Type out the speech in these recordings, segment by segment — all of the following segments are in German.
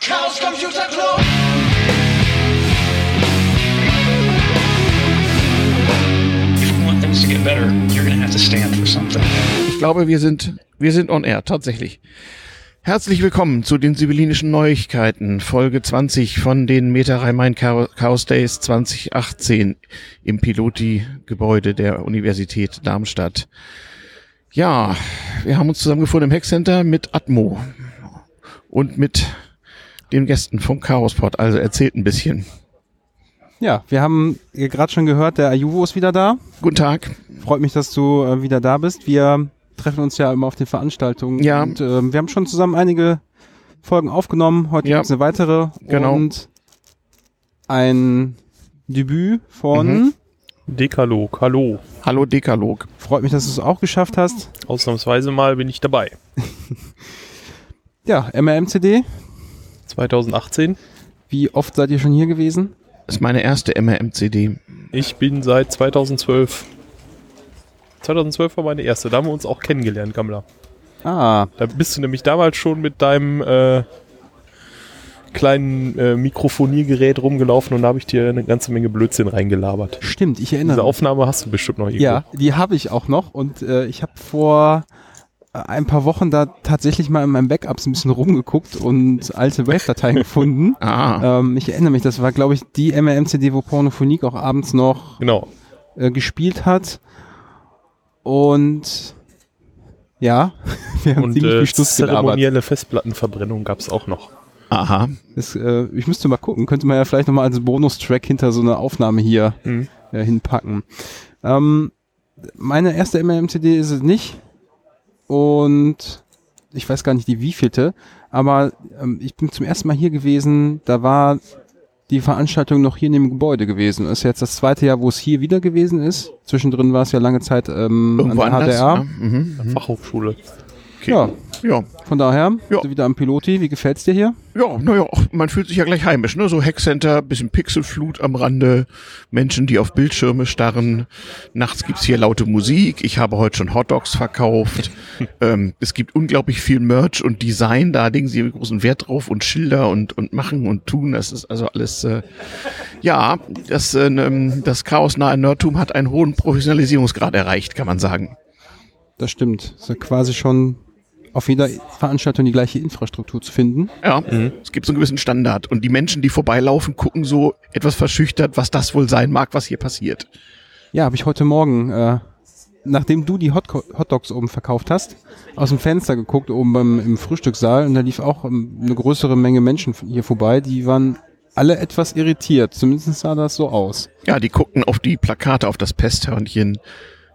Chaos Computer Club. If you want things to get better, you're going to have to stand for something. Ich glaube, wir sind, wir sind on air, tatsächlich. Herzlich willkommen zu den sibyllinischen Neuigkeiten, Folge 20 von den Meta Rhein-Main Chaos Days 2018 im Piloti-Gebäude der Universität Darmstadt. Ja, wir haben uns zusammengefunden im Hackcenter mit Atmo und mit den Gästen vom Chaosport. Also erzählt ein bisschen. Ja, wir haben gerade schon gehört, der Ayuvo ist wieder da. Guten Tag. Freut mich, dass du äh, wieder da bist. Wir treffen uns ja immer auf den Veranstaltungen. Ja. Und äh, wir haben schon zusammen einige Folgen aufgenommen. Heute Ja. gibt's eine weitere. Genau. Und ein Debüt von. Mhm. Dekalog, hallo. Hallo Dekalog. Freut mich, dass du es auch geschafft hast. Ausnahmsweise mal bin ich dabei. Ja, MRM-CD. 2018. Wie oft seid ihr schon hier gewesen? Das ist meine erste MRM-CD. Ich bin seit 2012. 2012 war meine erste. Da haben wir uns auch kennengelernt, Gammler. Ah, Da bist du nämlich damals schon mit deinem äh, kleinen äh, Mikrofoniergerät rumgelaufen und da habe ich dir eine ganze Menge Blödsinn reingelabert. stimmt, ich erinnere Diese mich. Aufnahme hast du bestimmt noch irgendwo. Ja, die habe ich auch noch und äh, ich habe vor ein paar Wochen da tatsächlich mal in meinen Backups ein bisschen rumgeguckt und alte Wave-Dateien gefunden. Ah, Ähm, ich erinnere mich, das war, glaube ich, die MRM-CD, wo Pornophonik auch abends noch Genau. äh, gespielt hat. Und ja, wir haben Und ziemlich äh, viel Stuss gelabert. zeremonielle Festplattenverbrennung gab es auch noch. aha. Das, äh, ich müsste mal gucken, könnte man ja vielleicht nochmal als Bonustrack hinter so eine Aufnahme hier Mhm. äh, hinpacken. Ähm, meine erste MRM-CD ist es nicht. Und ich weiß gar nicht die wievielte, aber ähm, ich bin zum ersten Mal hier gewesen, da war die Veranstaltung noch hier in dem Gebäude gewesen. Das ist jetzt das zweite Jahr, wo es hier wieder gewesen ist. Zwischendrin war es ja lange Zeit ähm, Irgendwo an der anders. HDR. Ja. Mhm. Fachhochschule. Okay. Ja, Ja. von daher, Ja. wieder am Piloti. Wie gefällt's dir hier? Ja, naja, man fühlt sich ja gleich heimisch, ne? So Hackcenter, bisschen Pixelflut am Rande, Menschen, die auf Bildschirme starren. Nachts gibt's hier laute Musik. Ich habe heute schon Hotdogs verkauft. ähm, es gibt unglaublich viel Merch und Design. Da legen sie großen Wert drauf und Schilder und, und machen und tun. Das ist also alles, äh, ja, das, äh, ähm, das chaosnahe Nerdtum hat einen hohen Professionalisierungsgrad erreicht, kann man sagen. Das stimmt. Das ist ja quasi schon auf jeder Veranstaltung die gleiche Infrastruktur zu finden. Ja, es gibt so einen gewissen Standard. Und die Menschen, die vorbeilaufen, gucken so etwas verschüchtert, was das wohl sein mag, was hier passiert. Ja, habe ich heute Morgen, äh, nachdem du die Hot Hotdogs oben verkauft hast, aus dem Fenster geguckt, oben beim, im Frühstückssaal und da lief auch ähm, eine größere Menge Menschen hier vorbei, die waren alle etwas irritiert. Zumindest sah das so aus. Ja, die guckten auf die Plakate, auf das Pesthörnchen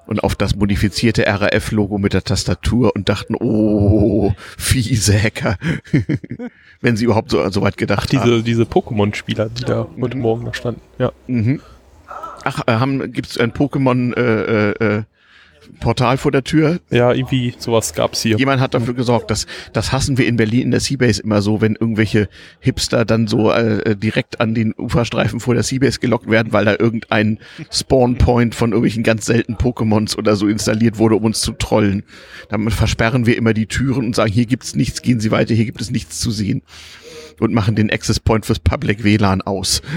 und auf das modifizierte RAF-Logo mit der Tastatur und dachten, oh, fiese Hacker. Wenn sie überhaupt so, so weit gedacht haben. Diese, diese Pokémon-Spieler, die da heute Morgen da standen. Ja. Mhm. Ach, äh, haben, gibt's ein Pokémon äh, äh, äh, Portal vor der Tür? Ja, irgendwie sowas gab's hier. Jemand hat dafür gesorgt, dass das hassen wir in Berlin in der Seabase immer so, wenn irgendwelche Hipster dann so äh, direkt an den Uferstreifen vor der Seabase gelockt werden, weil da irgendein Spawnpoint von irgendwelchen ganz seltenen Pokémons oder so installiert wurde, um uns zu trollen. Damit versperren wir immer die Türen und sagen, hier gibt's nichts, gehen Sie weiter, hier gibt es nichts zu sehen. Und machen den Access Point fürs Public WLAN aus.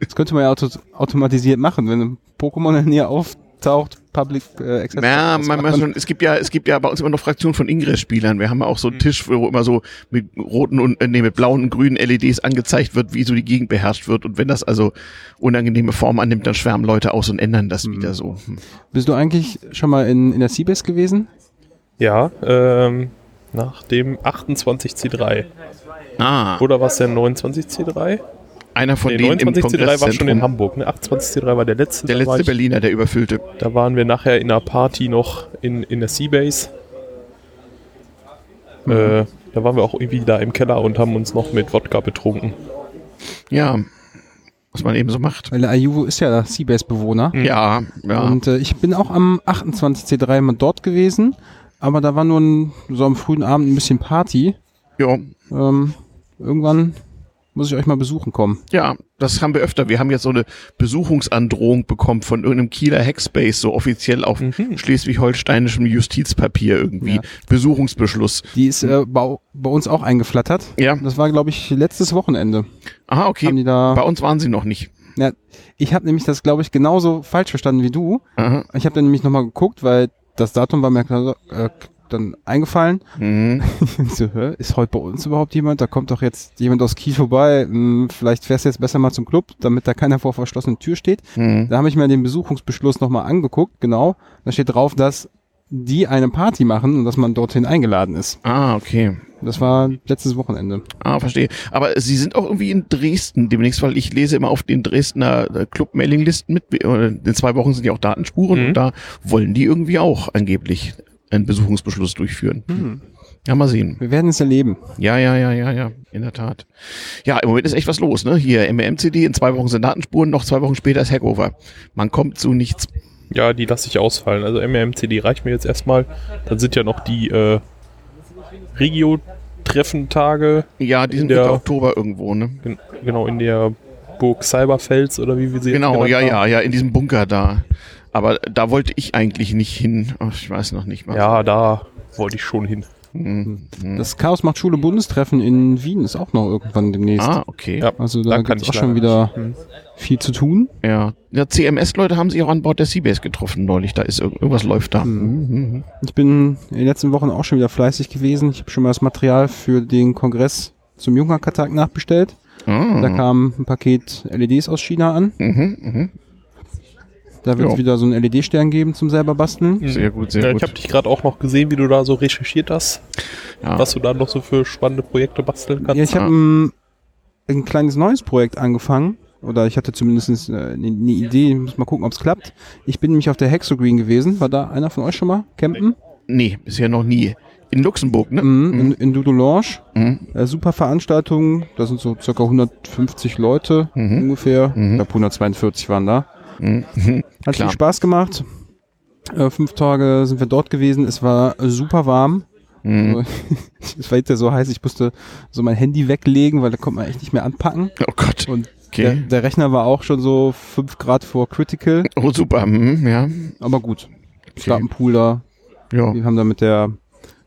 Das könnte man ja auto automatisiert machen, wenn ein Pokémon in der Nähe auftaucht, Public äh, Access. Ja, man, man schon, es gibt ja, es gibt ja bei uns immer noch Fraktionen von Ingress-Spielern. Wir haben ja auch so einen Tisch, wo immer so mit roten und äh, nee, mit blauen und grünen LEDs angezeigt wird, wie so die Gegend beherrscht wird. Und wenn das also unangenehme Form annimmt, dann schwärmen Leute aus und ändern das wieder so. Hm. Bist du eigentlich schon mal in, in der Seabase gewesen? Ja, ähm, nach dem 28C3. Ah, Oder war es der 29C3? Einer von Nee, denen im 29C3 war schon in. Hamburg. Ne? 28C3 war der letzte. Der letzte ich, Berliner, der überfüllte. da waren wir nachher in einer Party noch in, in der Seabase. Äh, da waren wir auch irgendwie da im Keller und haben uns noch mit Wodka betrunken. Ja, was man eben so macht. Weil der Ayuvo ist ja der Seabase-Bewohner. Ja, ja. Und äh, ich bin auch am 28C3 mal dort gewesen, aber da war nur ein, so am frühen Abend ein bisschen Party. ja, Ähm, irgendwann muss ich euch mal besuchen kommen. ja. das haben wir öfter. Wir haben jetzt so eine Besuchungsandrohung bekommen von irgendeinem Kieler Hackspace, so offiziell auf Mhm. schleswig-holsteinischem Justizpapier irgendwie. Ja. Besuchungsbeschluss. Die ist äh, bei, bei uns auch eingeflattert. Ja. Das war, glaube ich, letztes Wochenende. Aha, okay. Bei uns waren sie noch nicht. Ja, ich habe nämlich das, glaube ich, genauso falsch verstanden wie du. Aha. Ich habe dann nämlich nochmal geguckt, weil das Datum war mir klar- äh, dann eingefallen. Mhm. So, ist heute bei uns überhaupt jemand? Da kommt doch jetzt jemand aus Kiel vorbei. Hm, vielleicht fährst du jetzt besser mal zum Club, damit da keiner vor verschlossenen Tür steht. Mhm. Da habe ich mir den Besuchungsbeschluss nochmal angeguckt, genau. Da steht drauf, dass die eine Party machen und dass man dorthin eingeladen ist. Ah, okay. Das war letztes Wochenende. Ah, verstehe. Aber Sie sind auch irgendwie in Dresden demnächst, weil ich lese immer auf den Dresdner äh, Club-Mailing-Listen mit. Äh, In zwei Wochen sind ja auch Datenspuren Mhm. und da wollen die irgendwie auch angeblich einen Besuchungsbeschluss durchführen. Ja, mal sehen. Wir werden es erleben. Ja, ja, ja, ja, ja, in der Tat. Ja, im Moment ist echt was los, ne? Hier MMCD, in zwei Wochen sind Datenspuren, noch zwei Wochen später ist Hackover. Man kommt zu nichts. Ja, die lasse ich ausfallen. Also MRMCD reicht mir jetzt erstmal. Dann sind ja noch die äh, Regio-Treffentage, Ja, die sind Der- Mitte Oktober irgendwo, ne? gen- genau in der Burg Cyberfels oder wie wir sie jetzt Genau, ja, haben. ja, ja, in diesem Bunker da. Aber da wollte ich eigentlich nicht hin. Ach, ich weiß noch nicht mal. Ja, da wollte ich schon hin. Mhm. Das Chaos macht Schule Bundestreffen in Wien ist auch noch irgendwann demnächst. Ah, okay. Ja. Also da, Da gibt's ich auch schon wieder nicht. Hm. viel zu tun. Ja. Ja, CMS-Leute haben sich auch an Bord der Seabase getroffen neulich. Da ist irg- irgendwas läuft da. Mhm. Ich bin in den letzten Wochen auch schon wieder fleißig gewesen. Ich habe schon mal das Material für den Kongress zum Junghackertag nachbestellt. Ah. Da kam ein Paket LEDs aus China an. Mhm, mhm. Da wird es wieder so einen LED-Stern geben zum selber basteln. Sehr gut, sehr ja, gut. Ich habe dich gerade auch noch gesehen, wie du da so recherchiert hast, Ja. was du da noch so für spannende Projekte basteln kannst. Ja, ich habe ein, ein kleines neues Projekt angefangen. Oder ich hatte zumindest eine, eine Idee. Ich muss mal gucken, ob es klappt. Ich bin nämlich auf der Hexogreen gewesen. War da einer von euch schon mal campen? Nee, bisher noch nie. In Luxemburg, ne? Mhm, in, in Dudelange. Mhm. Äh, super Veranstaltung. Da sind so circa 150 Leute Mhm. ungefähr. Mhm. Ich glaube 142 waren da. Mhm. Hat Klar. viel Spaß gemacht. Äh, fünf Tage sind wir dort gewesen. Es war super warm. Mhm. Es war hinterher so heiß, ich musste so mein Handy weglegen, weil da konnte man echt nicht mehr anpacken. Oh Gott. Und der, Okay. der Rechner war auch schon so fünf Grad vor Critical. Oh, super. Mhm, ja. Aber gut. Es gab einen Pool da. Ja. Wir haben da mit der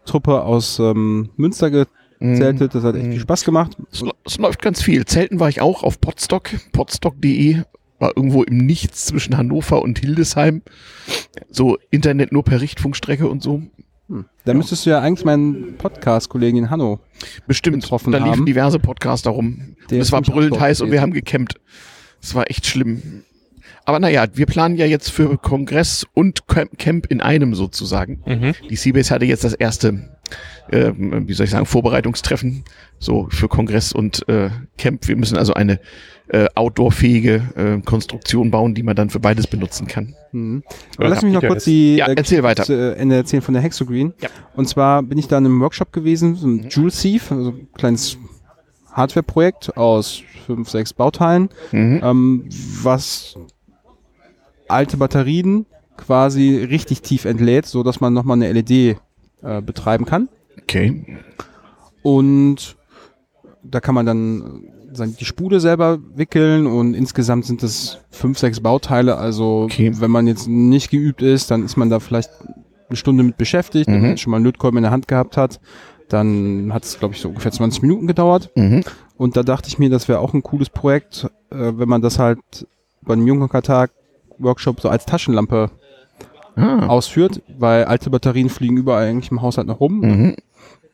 Truppe aus ähm, Münster Mhm. gezeltet. Das hat echt viel Spaß gemacht. Es, es läuft ganz viel. Zelten war ich auch auf Podstock, podstock.de. War irgendwo im Nichts zwischen Hannover und Hildesheim. So Internet nur per Richtfunkstrecke und so. Da müsstest du ja eigentlich meinen Podcast-Kollegen in Hanno. Bestimmt. Getroffen da liefen haben. diverse Podcaster rum. Der es ist war brüllend heiß und wir haben gecampt. Es war echt schlimm. Aber naja, wir planen ja jetzt für Kongress und Camp in einem sozusagen. Mhm. Die Seabase hatte jetzt das erste, ähm, wie soll ich sagen, Vorbereitungstreffen so für Kongress und äh, Camp. Wir müssen also eine äh, outdoorfähige äh, Konstruktion bauen, die man dann für beides benutzen kann. Mhm. Aber Ja, lass mich noch kurz die Ja, äh, erzähl weiter. zu Ende erzählen von der Hexogreen. Ja. Und zwar bin ich da in einem Workshop gewesen, so ein Joule Thief, also ein kleines Hardware-Projekt aus fünf, sechs Bauteilen, Mhm. ähm, was alte Batterien quasi richtig tief entlädt, so dass man nochmal eine LED äh, betreiben kann. Okay. Und da kann man dann äh, die Spule selber wickeln und insgesamt sind es fünf, sechs Bauteile. Also Okay. wenn man jetzt nicht geübt ist, dann ist man da vielleicht eine Stunde mit beschäftigt, wenn Mhm. man jetzt schon mal einen Lötkolben in der Hand gehabt hat. Dann hat es, glaube ich, so ungefähr 20 Minuten gedauert. Mhm. Und da dachte ich mir, das wäre auch ein cooles Projekt, äh, wenn man das halt bei einem Junghackertag Workshop so als Taschenlampe Ah. ausführt, weil alte Batterien fliegen überall eigentlich im Haushalt noch rum Mhm.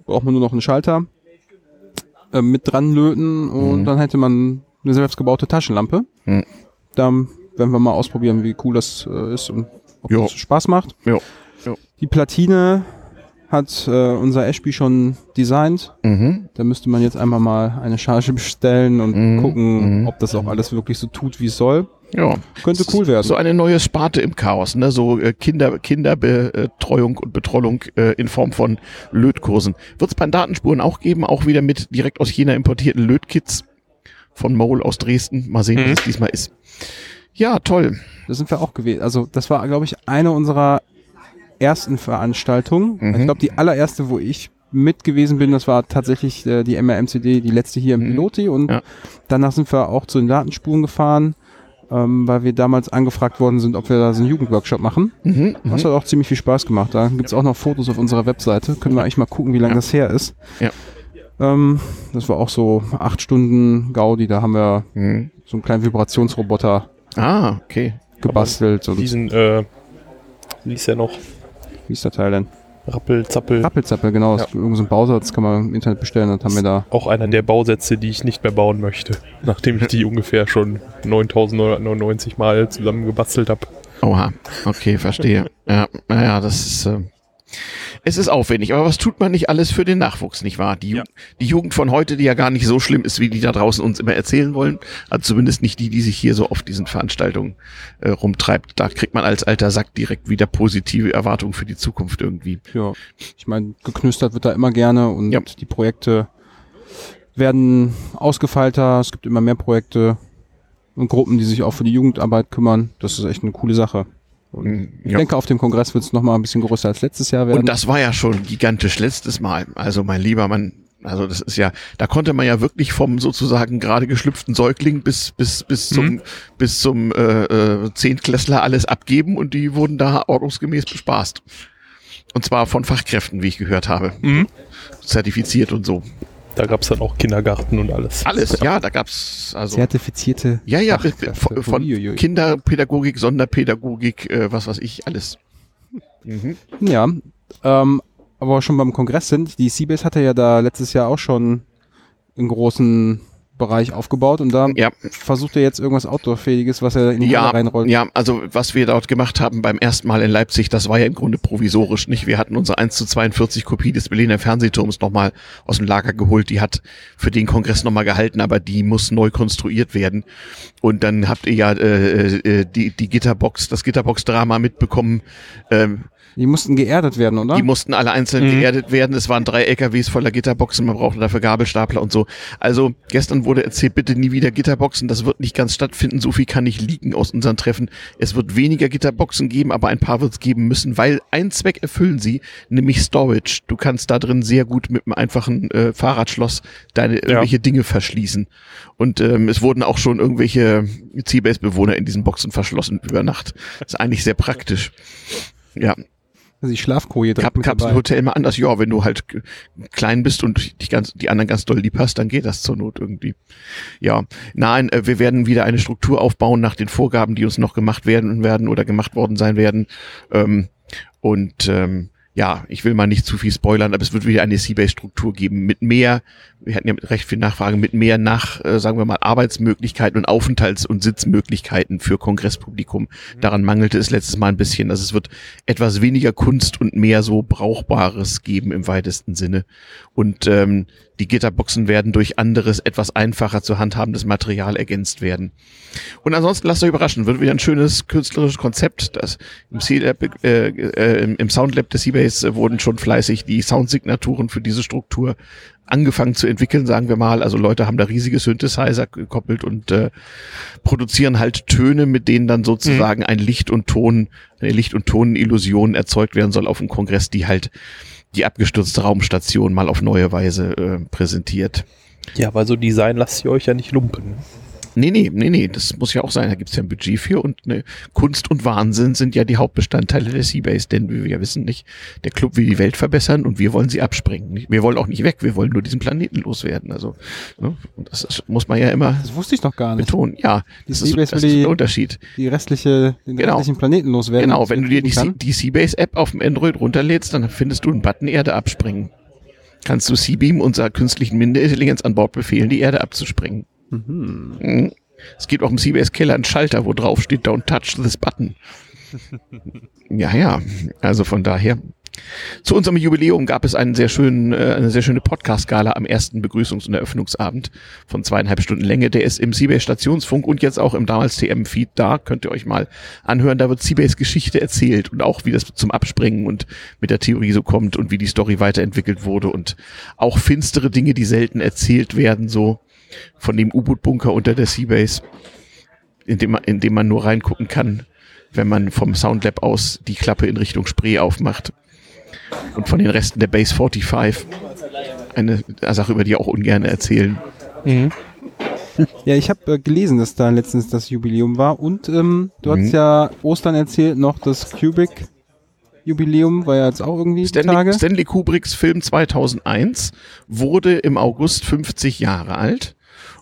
braucht man nur noch einen Schalter äh, mit dran löten und Mhm. dann hätte man eine selbstgebaute Taschenlampe. Mhm. Da werden wir mal ausprobieren, wie cool das äh, ist und ob Jo. das Spaß macht. Jo. Jo. Die Platine hat äh, unser Ashby schon designt. Mhm. Da müsste man jetzt einmal mal eine Charge bestellen und Mhm. gucken, Mhm. ob das auch alles wirklich so tut, wie es soll. Ja. Könnte cool werden. So eine neue Sparte im Chaos, ne? So äh, Kinder, Kinderbetreuung und Betrollung äh, in Form von Lötkursen. Wird es bei den Datenspuren auch geben, auch wieder mit direkt aus China importierten Lötkits von Mole aus Dresden. Mal sehen, Mhm. was es diesmal ist. Ja, toll. Da sind wir auch gewesen. Also das war, glaube ich, eine unserer ersten Veranstaltungen. Mhm. Ich glaube, die allererste, wo ich mit gewesen bin, das war tatsächlich äh, die MRMCD, die letzte hier im Mhm. Piloti und Ja. danach sind wir auch zu den Datenspuren gefahren, ähm, weil wir damals angefragt worden sind, ob wir da so einen Jugendworkshop machen. Mhm, Das hat auch ziemlich viel Spaß gemacht. Da gibt's auch noch Fotos auf unserer Webseite. Können wir eigentlich mal gucken, wie lange Ja. das her ist. Ja. Ähm, das war auch so acht Stunden Gaudi. Da haben wir mhm. so einen kleinen Vibrationsroboter Ah, okay. gebastelt. Und Diesen, äh, wie ist der noch? wie ist der Teil denn? Rappel, Zappel. Rappelzappel, genau. Ist irgend so ein Bausatz kann man im Internet bestellen. Das haben wir da. Auch einer der Bausätze, die ich nicht mehr bauen möchte. Nachdem ich die ungefähr schon 9999 Mal zusammengebastelt habe. Oha, okay, verstehe. ja, naja, das ist, äh, es ist aufwendig, aber was tut man nicht alles für den Nachwuchs, nicht wahr? Die, Ju- Ja. die Jugend von heute, die ja gar nicht so schlimm ist, wie die da draußen uns immer erzählen wollen, also zumindest nicht die, die sich hier so auf diesen Veranstaltungen äh, rumtreibt. Da kriegt man als alter Sack direkt wieder positive Erwartungen für die Zukunft irgendwie. Ja, ich meine, geknüstert wird da immer gerne und Ja. die Projekte werden ausgefeilter. Es gibt immer mehr Projekte und Gruppen, die sich auch für die Jugendarbeit kümmern. Das ist echt eine coole Sache. Ich ja. denke, auf dem Kongress wird es nochmal ein bisschen größer als letztes Jahr werden. Und das war ja schon gigantisch letztes Mal. Also mein lieber Mann, also das ist ja, da konnte man ja wirklich vom sozusagen gerade geschlüpften Säugling bis bis bis zum bis zum äh, äh, Zehntklässler alles abgeben und die wurden da ordnungsgemäß bespaßt. Und zwar von Fachkräften, wie ich gehört habe, zertifiziert und so. Da gab es dann auch Kindergarten und alles. Alles, ja, da gab's also Zertifizierte. ja ja Fachkräfte. von, von. Kinderpädagogik, Sonderpädagogik, äh, was weiß ich, alles. Mhm. Ja, ähm, aber schon beim Kongress sind, die Seabase hatte ja da letztes Jahr auch schon einen großen Bereich aufgebaut und da Ja. versucht er jetzt irgendwas Outdoor-fähiges, was er in die Ja, Halle reinrollt. ja, also was wir dort gemacht haben beim ersten Mal in Leipzig, das war ja im Grunde provisorisch, nicht? Wir hatten unsere 1 zu 42 Kopie des Berliner Fernsehturms nochmal aus dem Lager geholt. Die hat für den Kongress nochmal gehalten, aber die muss neu konstruiert werden. Und dann habt ihr ja äh, äh, die, die Gitterbox, das Gitterbox-Drama mitbekommen. Ähm, Die mussten geerdet werden, oder? die mussten alle einzeln geerdet werden. Es waren drei LKWs voller Gitterboxen. Man brauchte dafür Gabelstapler und so. Also gestern wurde erzählt, bitte nie wieder Gitterboxen. Das wird nicht ganz stattfinden. So viel kann nicht liegen aus unseren Treffen. Es wird weniger Gitterboxen geben, aber ein paar wird es geben müssen, weil einen Zweck erfüllen sie, nämlich Storage. Du kannst da drin sehr gut mit einem einfachen äh, Fahrradschloss deine irgendwelche Dinge verschließen. Und ähm, es wurden auch schon irgendwelche Seabase-Bewohner in diesen Boxen verschlossen über Nacht. Das ist eigentlich sehr praktisch. Ja, Also die Schlafkoje direkt Kap. Kapselhotel immer anders. Ja, wenn du halt klein bist und die, ganz, die anderen ganz doll lieb hast, dann geht das zur Not irgendwie. Ja, nein, äh, wir werden wieder eine Struktur aufbauen nach den Vorgaben, die uns noch gemacht werden werden oder gemacht worden sein werden. Ähm, und ähm, ja, ich will mal nicht zu viel spoilern, aber es wird wieder eine Seabase-Struktur geben mit mehr, wir hatten ja recht viel Nachfrage, mit mehr nach, äh, sagen wir mal, Arbeitsmöglichkeiten und Aufenthalts- und Sitzmöglichkeiten für Kongresspublikum. Daran mangelte es letztes Mal ein bisschen. Also es wird etwas weniger Kunst und mehr so Brauchbares geben im weitesten Sinne. Und ähm, die Gitterboxen werden durch anderes, etwas einfacher zu handhabendes Material ergänzt werden. Und ansonsten lasst euch überraschen, wird wieder ein schönes künstlerisches Konzept. Das im, C-Lab, äh, äh, im Soundlab des Seabase äh, wurden schon fleißig die Soundsignaturen für diese Struktur angefangen zu entwickeln, sagen wir mal. Also Leute haben da riesige Synthesizer gekoppelt und äh, produzieren halt Töne, mit denen dann sozusagen ein Licht und Ton, eine Licht- und Tonillusion erzeugt werden soll auf dem Kongress, die halt die abgestürzte Raumstation mal auf neue Weise äh, präsentiert. Ja, weil so Design lasst ihr euch ja nicht lumpen. Nee, nee, nee, nee, das muss ja auch sein. Da gibt's ja ein Budget für und ne, Kunst und Wahnsinn sind ja die Hauptbestandteile der Seabase, denn wie wir wissen, nicht, der Club will die Welt verbessern und wir wollen sie abspringen. Wir wollen auch nicht weg, wir wollen nur diesen Planeten loswerden. Also, ne, das ist, muss man ja immer Das wusste ich noch gar nicht. betonen. Ja, Die das ist, das will ist der Unterschied. Die restliche, den Genau. restlichen Planeten loswerden. Genau, wenn du dir die, kann. die Seabase-App auf dem Android runterlädst, dann findest du einen Button Erde abspringen. Kannst du Seabeam, unserer künstlichen Minderintelligenz an Bord befehlen, die Erde abzuspringen. Mhm. Es gibt auch im Seabase Keller einen Schalter, wo drauf steht, don't touch this button. ja, ja, also von daher. Zu unserem Jubiläum gab es einen sehr schönen, äh, eine sehr schöne Podcast-Gala am ersten Begrüßungs- und Eröffnungsabend von zweieinhalb Stunden Länge. Der ist im Seabase Stationsfunk und jetzt auch im damals TM-Feed da. Könnt ihr euch mal anhören. Da wird Seabase Geschichte erzählt und auch wie das zum Abspringen und mit der Theorie so kommt und wie die Story weiterentwickelt wurde und auch finstere Dinge, die selten erzählt werden, so von dem U-Boot-Bunker unter der Seabase, in dem man, in dem man nur reingucken kann, wenn man vom Soundlab aus die Klappe in Richtung Spree aufmacht. und von den Resten der Base 45. Eine Sache, über die auch ungern erzählen. Ja, ich habe äh, gelesen, dass da letztens das Jubiläum war und ähm, du hast ja Ostern erzählt noch das Cubic Jubiläum war ja jetzt auch irgendwie Stanley, Tage. Stanley Kubricks Film 2001 wurde im August 50 Jahre alt.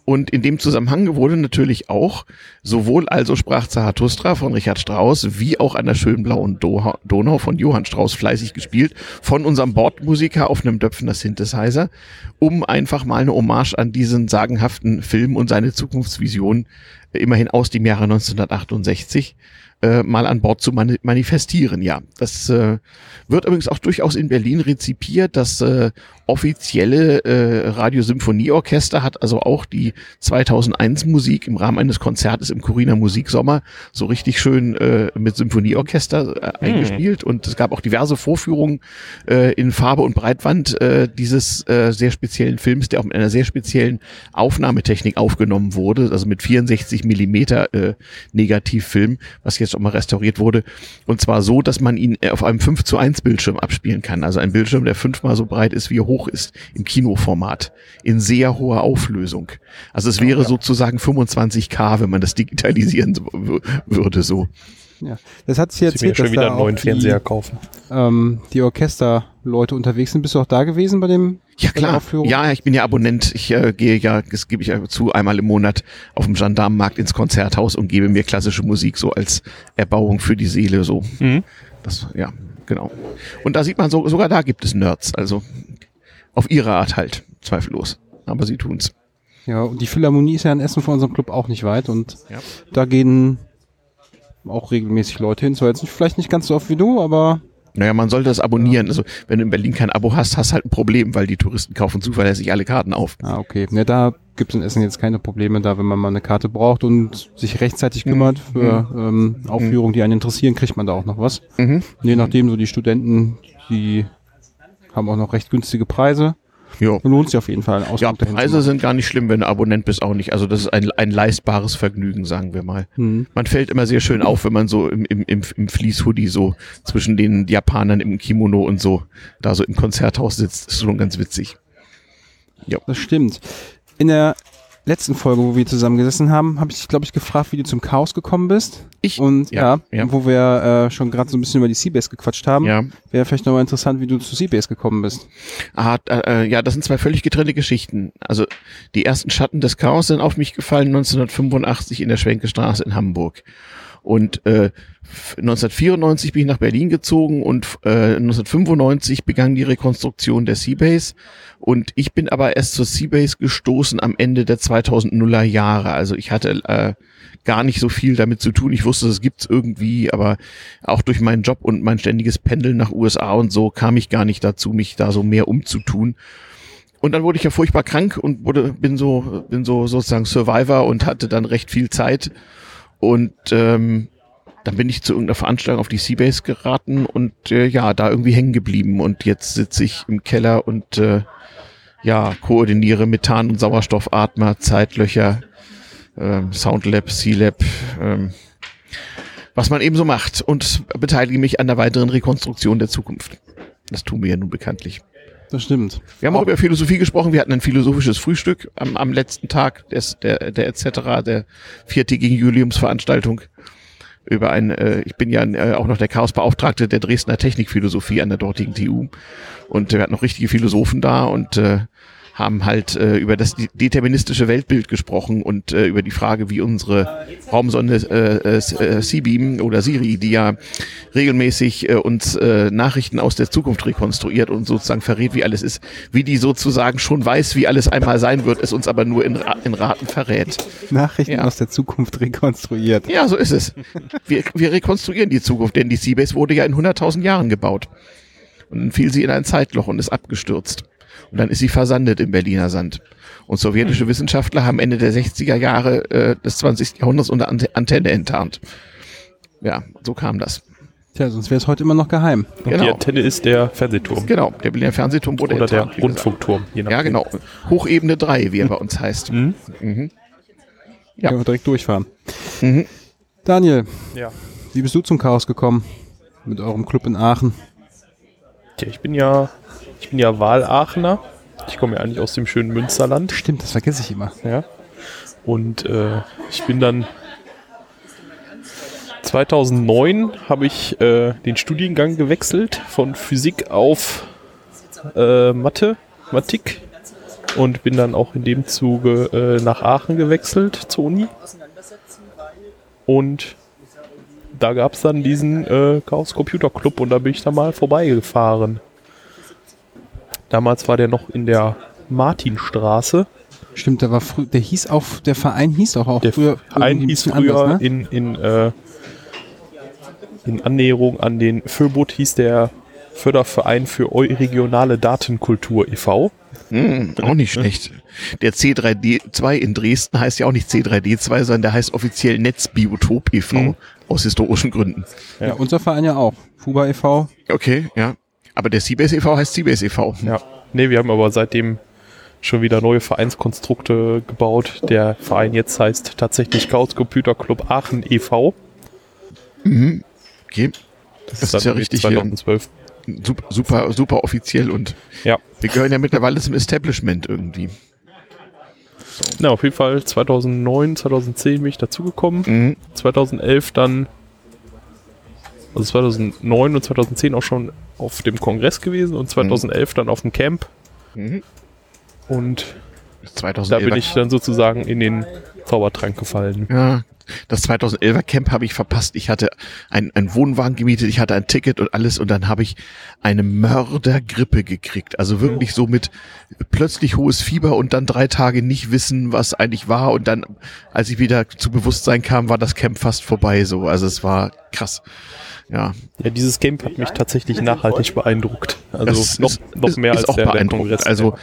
Und in dem Zusammenhang wurde natürlich auch sowohl also sprach Zarathustra von Richard Strauss wie auch an der schönen blauen Do Donau von Johann Strauss fleißig gespielt von unserem Bordmusiker auf einem Döpfner Synthesizer, um einfach mal eine Hommage an diesen sagenhaften Film und seine Zukunftsvision äh, immerhin aus dem Jahre 1968 äh, mal an Bord zu mani manifestieren. Ja, das äh, wird übrigens auch durchaus in Berlin rezipiert. Das äh, offizielle äh, Radiosymphonieorchester hat also auch die 2001 Musik im Rahmen eines Konzertes im Corina Musiksommer so richtig schön äh, mit Symphonieorchester äh, eingespielt. Und es gab auch diverse Vorführungen äh, in Farbe und Breitwand äh, dieses äh, sehr speziellen Films, der auch mit einer sehr speziellen Aufnahmetechnik aufgenommen wurde, also mit 64 Millimeter äh, Negativfilm, was jetzt auch mal restauriert wurde. Und zwar so, dass man ihn äh, auf einem 5 zu 1 Bildschirm abspielen kann, also ein Bildschirm, der fünfmal so breit ist, wie er hoch ist im Kinoformat, in sehr hoher Auflösung. Also es wäre sozusagen 25k, wenn man das digitalisieren würde so. Ja. Das hat will erzählt, schon dass wieder da einen auch neuen die, Fernseher kaufen. ähm, die Orchesterleute unterwegs sind. Bist du auch da gewesen bei dem Ja klar, Aufführung? ja, ich bin ja Abonnent. Ich äh, gehe ja, das gebe ich ja zu, einmal im Monat auf dem Gendarmenmarkt ins Konzerthaus und gebe mir klassische Musik so als Erbauung für die Seele so. Das, ja, genau. Und da sieht man so, sogar da gibt es Nerds, also auf ihre Art halt, zweifellos. Aber sie tun's. Ja, und die Philharmonie ist ja in Essen von unserem Club auch nicht weit und Ja. da gehen auch regelmäßig Leute hin. Zwar jetzt nicht, vielleicht nicht ganz so oft wie du, aber Naja, man sollte das abonnieren. Also wenn du in Berlin kein Abo hast, hast halt ein Problem, weil die Touristen kaufen zuverlässig alle Karten auf. ah, okay. Ne, da gibt es in Essen jetzt keine Probleme da, wenn man mal eine Karte braucht und sich rechtzeitig kümmert für ähm, Aufführungen, die einen interessieren, kriegt man da auch noch was. Mhm. Je nachdem, so die Studenten, die haben auch noch recht günstige Preise. Jo. Lohnt sich auf jeden Fall. einen Ja, Preise sind gar nicht schlimm, wenn du Abonnent bist, auch nicht. Also das ist ein, ein leistbares Vergnügen, sagen wir mal. Hm. Man fällt immer sehr schön auf, wenn man so im, im, im, im Fleece-Hoodie so zwischen den Japanern im Kimono und so da so im Konzerthaus sitzt. Ist schon ganz witzig. Das stimmt. In der letzten Folge, wo wir zusammengesessen haben, habe ich dich, glaube ich, gefragt, wie du zum Chaos gekommen bist. Ich? Und ja, Ja, ja. wo wir äh, schon gerade so ein bisschen über die Seabase gequatscht haben, Ja. wäre vielleicht nochmal interessant, wie du zu Seabase gekommen bist. Ah, äh, ja, das sind zwei völlig getrennte Geschichten. Also die ersten Schatten des Chaos sind auf mich gefallen 1985 in der Schwenkestraße in Hamburg. Und äh, 1994 bin ich nach Berlin gezogen und äh, 1995 begann die Rekonstruktion der Seabase. Und ich bin aber erst zur Seabase gestoßen am Ende der 2000er Jahre. Also ich hatte äh, gar nicht so viel damit zu tun. Ich wusste, es gibt's irgendwie, aber auch durch meinen Job und mein ständiges Pendeln nach USA und so kam ich gar nicht dazu, mich da so mehr umzutun. Und dann wurde ich ja furchtbar krank und wurde, bin so, bin so sozusagen Survivor und hatte dann recht viel Zeit. Und ähm, dann bin ich zu irgendeiner Veranstaltung auf die Seabase geraten und äh, ja, da irgendwie hängen geblieben. Und jetzt sitze ich im Keller und äh, ja, koordiniere Methan- und Sauerstoffatmer, Zeitlöcher, ähm, Soundlab, C-Lab, ähm, was man eben so macht und beteilige mich an der weiteren Rekonstruktion der Zukunft. Das tun wir ja nun bekanntlich. Das stimmt. Wir haben auch über Philosophie gesprochen. Wir hatten ein philosophisches Frühstück am, am letzten Tag des, der, der etc., der viertägigen Juliumsveranstaltung. Über ein, äh, ich bin ja äh, auch noch der Chaosbeauftragte der Dresdner Technikphilosophie an der dortigen TU. Und wir hatten noch richtige Philosophen da und äh, haben halt äh, über das de- deterministische Weltbild gesprochen und äh, über die Frage, wie unsere Raumsonde äh, äh, Seabeam oder Siri, die ja regelmäßig äh, uns äh, Nachrichten aus der Zukunft rekonstruiert und sozusagen verrät, wie alles ist, wie die sozusagen schon weiß, wie alles einmal sein wird, es uns aber nur in, in Raten verrät. Nachrichten Ja. aus der Zukunft rekonstruiert. Ja, so ist es. Wir, wir rekonstruieren die Zukunft, denn die Seabase wurde ja in 100.000 Jahren gebaut. Und dann fiel sie in ein Zeitloch und ist abgestürzt. Und dann ist sie versandet im Berliner Sand. Und sowjetische Wissenschaftler haben Ende der 60er Jahre äh, des 20. Jahrhunderts unter Ante- Antenne enttarnt. Ja, so kam das. Tja, sonst wäre es heute immer noch geheim. Die Genau. Antenne ist der Fernsehturm. Genau, der Berliner Fernsehturm wurde Oder der enttarnt, gesagt. Rundfunkturm. Je Ja, nachdem. genau. Hochebene 3, wie er bei uns heißt. Mhm. Mhm. Ja. Können wir direkt durchfahren. Mhm. Daniel, Ja. wie bist du zum Chaos gekommen? Mit eurem Club in Aachen. Ja, ich bin ja, ich bin ja Wahlachener. Ich komme ja eigentlich aus dem schönen Münsterland. Stimmt, das vergesse ich immer. Ja. Und äh, ich bin dann 2009 habe ich äh, den Studiengang gewechselt von Physik auf äh, Mathe, Mathematik und bin dann auch in dem Zuge äh, nach Aachen gewechselt zur Uni. Und da gab es dann diesen äh, Chaos Computer Club und da bin ich da mal vorbeigefahren. Damals war der noch in der Martinstraße. Stimmt, der war früh, der hieß auch, der Verein hieß auch, auch Der früher Verein hieß früher anders, ne? in, in, äh, in Annäherung an den Föbot hieß der Förderverein für regionale Datenkultur e.V. Hm, auch nicht schlecht. Der C3D2 in Dresden heißt ja auch nicht C3D2, sondern der heißt offiziell Netzbiotop e.V. Hm. aus historischen Gründen. Ja. unser Verein ja auch. Fuba e.V. Okay, ja. Aber der Seabase e.V. heißt Seabase e.V. Ja. Nee, wir haben aber seitdem schon wieder neue Vereinskonstrukte gebaut. Der Verein jetzt heißt tatsächlich Chaos Computer Club Aachen e.V. Okay. Das, ist ja dann richtig hier 2012. super, super, super offiziell und Ja. wir gehören ja mittlerweile zum Establishment irgendwie. Na, auf jeden Fall 2009, 2010 bin ich dazugekommen. Mhm. 2011 dann, also 2009 und 2010 auch schon auf dem Kongress gewesen und 2011 dann auf dem Camp. Mhm. Und 2011 da bin ich dann sozusagen in den Zaubertrank gefallen. Ja, das 2011er Camp habe ich verpasst. Ich hatte ein, ein Wohnwagen gemietet, ich hatte ein Ticket und alles und dann habe ich eine Mördergrippe gekriegt. Also wirklich so mit plötzlich hohes Fieber und dann drei Tage nicht wissen, was eigentlich war und dann, als ich wieder zu Bewusstsein kam, war das Camp fast vorbei so. Also es war krass. Ja, Ja, dieses Camp hat mich tatsächlich nachhaltig beeindruckt. Also das noch, ist, noch mehr ist als auch der, der beeindruckend. Kongress. Also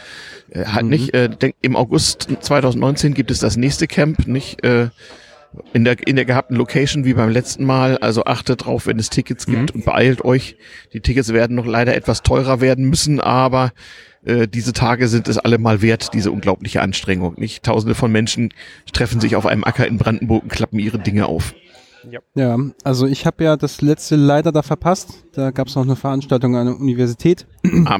äh, hat nicht, äh, denk, im August 2019 gibt es das nächste Camp, nicht äh, in der in der gehabten Location wie beim letzten Mal. Also achtet drauf, wenn es Tickets gibt und beeilt euch. Die Tickets werden noch leider etwas teurer werden müssen, aber äh, diese Tage sind es alle mal wert, diese unglaubliche Anstrengung. Nicht Tausende von Menschen treffen sich auf einem Acker in Brandenburg und klappen ihre Dinge auf. Ja, also ich habe ja das letzte leider da verpasst. Da gab es noch eine Veranstaltung an der Universität. Ah,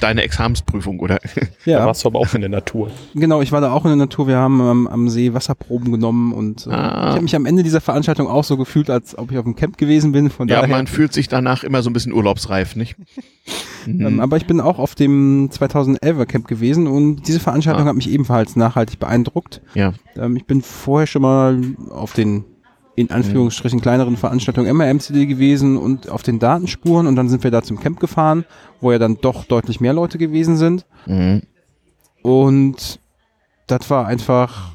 deine Examensprüfung, oder? da warst du aber auch in der Natur. Genau, ich war da auch in der Natur. Wir haben am, am See Wasserproben genommen und äh, Ah. ich habe mich am Ende dieser Veranstaltung auch so gefühlt, als ob ich auf dem Camp gewesen bin. Von Ja, daher, man fühlt sich danach immer so ein bisschen urlaubsreif, nicht? ähm, aber ich bin auch auf dem 2011er Camp gewesen und diese Veranstaltung Ah. hat mich ebenfalls nachhaltig beeindruckt. Ja. Ähm, ich bin vorher schon mal auf den in Anführungsstrichen kleineren Veranstaltungen MRMCD gewesen und auf den Datenspuren und dann sind wir da zum Camp gefahren, wo ja dann doch deutlich mehr Leute gewesen sind. Mhm. Und das war einfach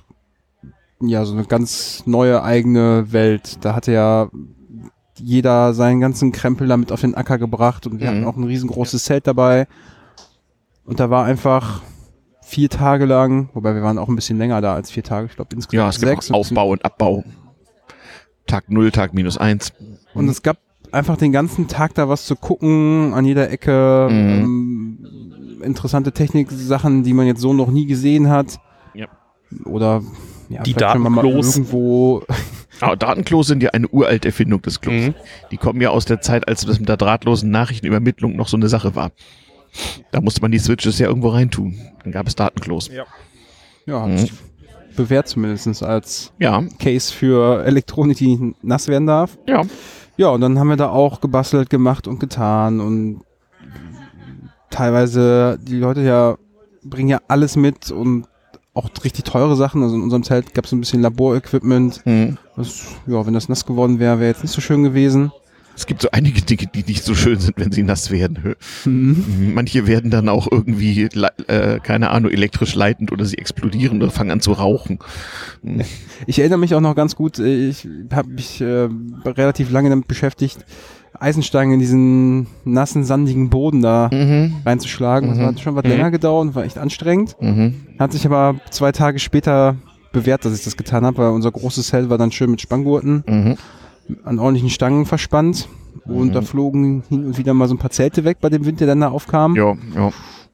ja so eine ganz neue eigene Welt. Da hatte ja jeder seinen ganzen Krempel damit auf den Acker gebracht und wir Mhm. hatten auch ein riesengroßes Zelt dabei. Und da war einfach vier Tage lang, wobei wir waren auch ein bisschen länger da als vier Tage, ich glaube Ja, insgesamt es gibt sechs. auch Aufbau und Abbau. Tag 0, Tag minus 1. Und es gab einfach den ganzen Tag da was zu gucken, an jeder Ecke, Mhm. ähm, interessante Technik-Sachen, die man jetzt so noch nie gesehen hat. Ja. Oder ja, Die Datenklos. irgendwo. Aber Datenklos sind ja eine uralte Erfindung des Clubs. Mhm. Die kommen ja aus der Zeit, als das mit der drahtlosen Nachrichtenübermittlung noch so eine Sache war. Da musste man die Switches ja irgendwo reintun. Dann gab es Datenklos. Ja, hat Mhm. Bewährt zumindest als Ja, Case für Elektronik, die nass werden darf. ja. Ja, und dann haben wir da auch gebastelt, gemacht und getan und teilweise die Leute ja bringen ja alles mit und auch richtig teure Sachen. Also in unserem Zelt gab es ein bisschen Laborequipment. Mhm. Ja, wenn das nass geworden wäre, wäre jetzt nicht so schön gewesen. Es gibt so einige Dinge, die nicht so schön sind, wenn sie nass werden. Mhm. Manche werden dann auch irgendwie, äh, keine Ahnung, elektrisch leitend oder sie explodieren oder fangen an zu rauchen. Mhm. Ich erinnere mich auch noch ganz gut, äh, ich habe mich äh, relativ lange damit beschäftigt, Eisenstangen in diesen nassen, sandigen Boden da Mhm. reinzuschlagen. Das Mhm. hat schon was Mhm. länger gedauert und war echt anstrengend. Mhm. Hat sich aber zwei Tage später bewährt, dass ich das getan habe, weil unser großes Zelt war dann schön mit Spanngurten Mhm. An ordentlichen Stangen verspannt. Und Mhm. da flogen hin und wieder mal so ein paar Zelte weg bei dem Wind, der dann da aufkam. Ja, ja.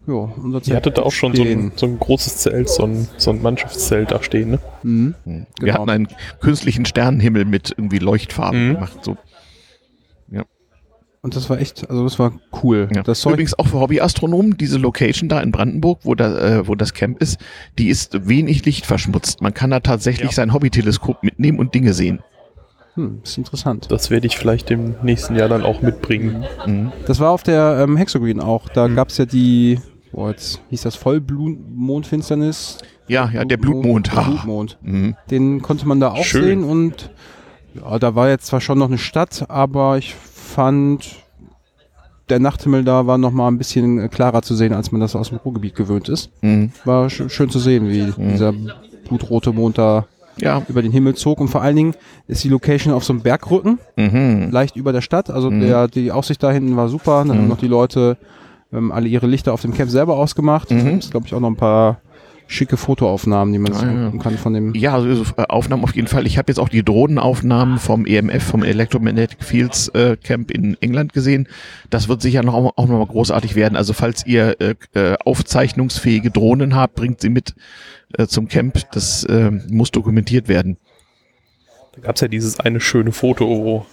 Ja, unser Ihr Zelt hattet da auch schon so ein, so ein großes Zelt, so ein, so ein Mannschaftszelt da stehen, ne? Mhm. Wir Genau. hatten einen künstlichen Sternenhimmel mit irgendwie Leuchtfarben Mhm. gemacht. So. Und das war echt, also das war cool. Ja. Das Zeug, Übrigens auch für Hobbyastronomen, diese Location da in Brandenburg, wo, da, äh, wo das Camp ist, die ist wenig lichtverschmutzt. Man kann da tatsächlich Ja. sein Hobbyteleskop mitnehmen und Dinge sehen. Hm, ist interessant. Das werde ich vielleicht im nächsten Jahr dann auch mitbringen. Mhm. Das war auf der ähm, Hexogreen auch. Da gab's ja die, boah, jetzt hieß das Vollmondfinsternis. Ja, ja, der Blutmond. Der. Blutmond. Mhm. Den konnte man da auch Schön. sehen und ja, da war jetzt zwar schon noch eine Stadt, aber ich fand, der Nachthimmel da war noch mal ein bisschen äh, klarer zu sehen, als man das aus dem Ruhrgebiet gewöhnt ist. Mhm. War sch schön zu sehen, wie dieser blutrote Mond da Ja. über den Himmel zog und vor allen Dingen ist die Location auf so einem Bergrücken, Mhm. leicht über der Stadt. Also der, die Aussicht da hinten war super. Dann haben noch die Leute ähm, alle ihre Lichter auf dem Camp selber ausgemacht. Mhm. Es glaube ich auch noch ein paar schicke Fotoaufnahmen, die man Ah, ja. kann von dem. Ja, also äh, Aufnahmen auf jeden Fall. Ich habe jetzt auch die Drohnenaufnahmen vom EMF, vom Electromagnetic Fields äh, Camp in England gesehen. Das wird sicher noch, auch noch mal großartig werden. Also falls ihr äh, äh, aufzeichnungsfähige Drohnen habt, bringt sie mit äh, zum Camp. Das äh, muss dokumentiert werden. Da gab es ja dieses eine schöne Foto, wo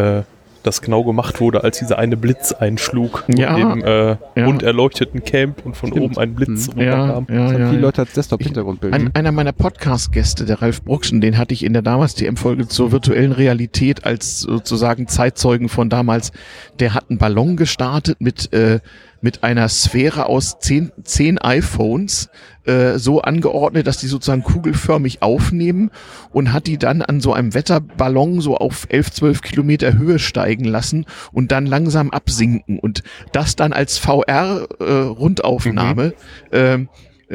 äh, das genau gemacht wurde, als dieser eine Blitz einschlug Ja. im äh, Ja. bunt erleuchteten Camp und von Stimmt. oben ein Blitz Mhm. runterkam. ja, Das haben ja, viele ja. Leute als Desktop-Hintergrundbild. Ein, einer meiner Podcast-Gäste, der Ralf Bruckschen, den hatte ich in der damals TM-Folge zur virtuellen Realität als sozusagen Zeitzeugen von damals. Der hat einen Ballon gestartet mit, äh, mit einer Sphäre aus zehn, zehn iPhones, äh, so angeordnet, dass die sozusagen kugelförmig aufnehmen und hat die dann an so einem Wetterballon so auf 11, 12 Kilometer Höhe steigen lassen und dann langsam absinken. Und das dann als VR-Rundaufnahme äh,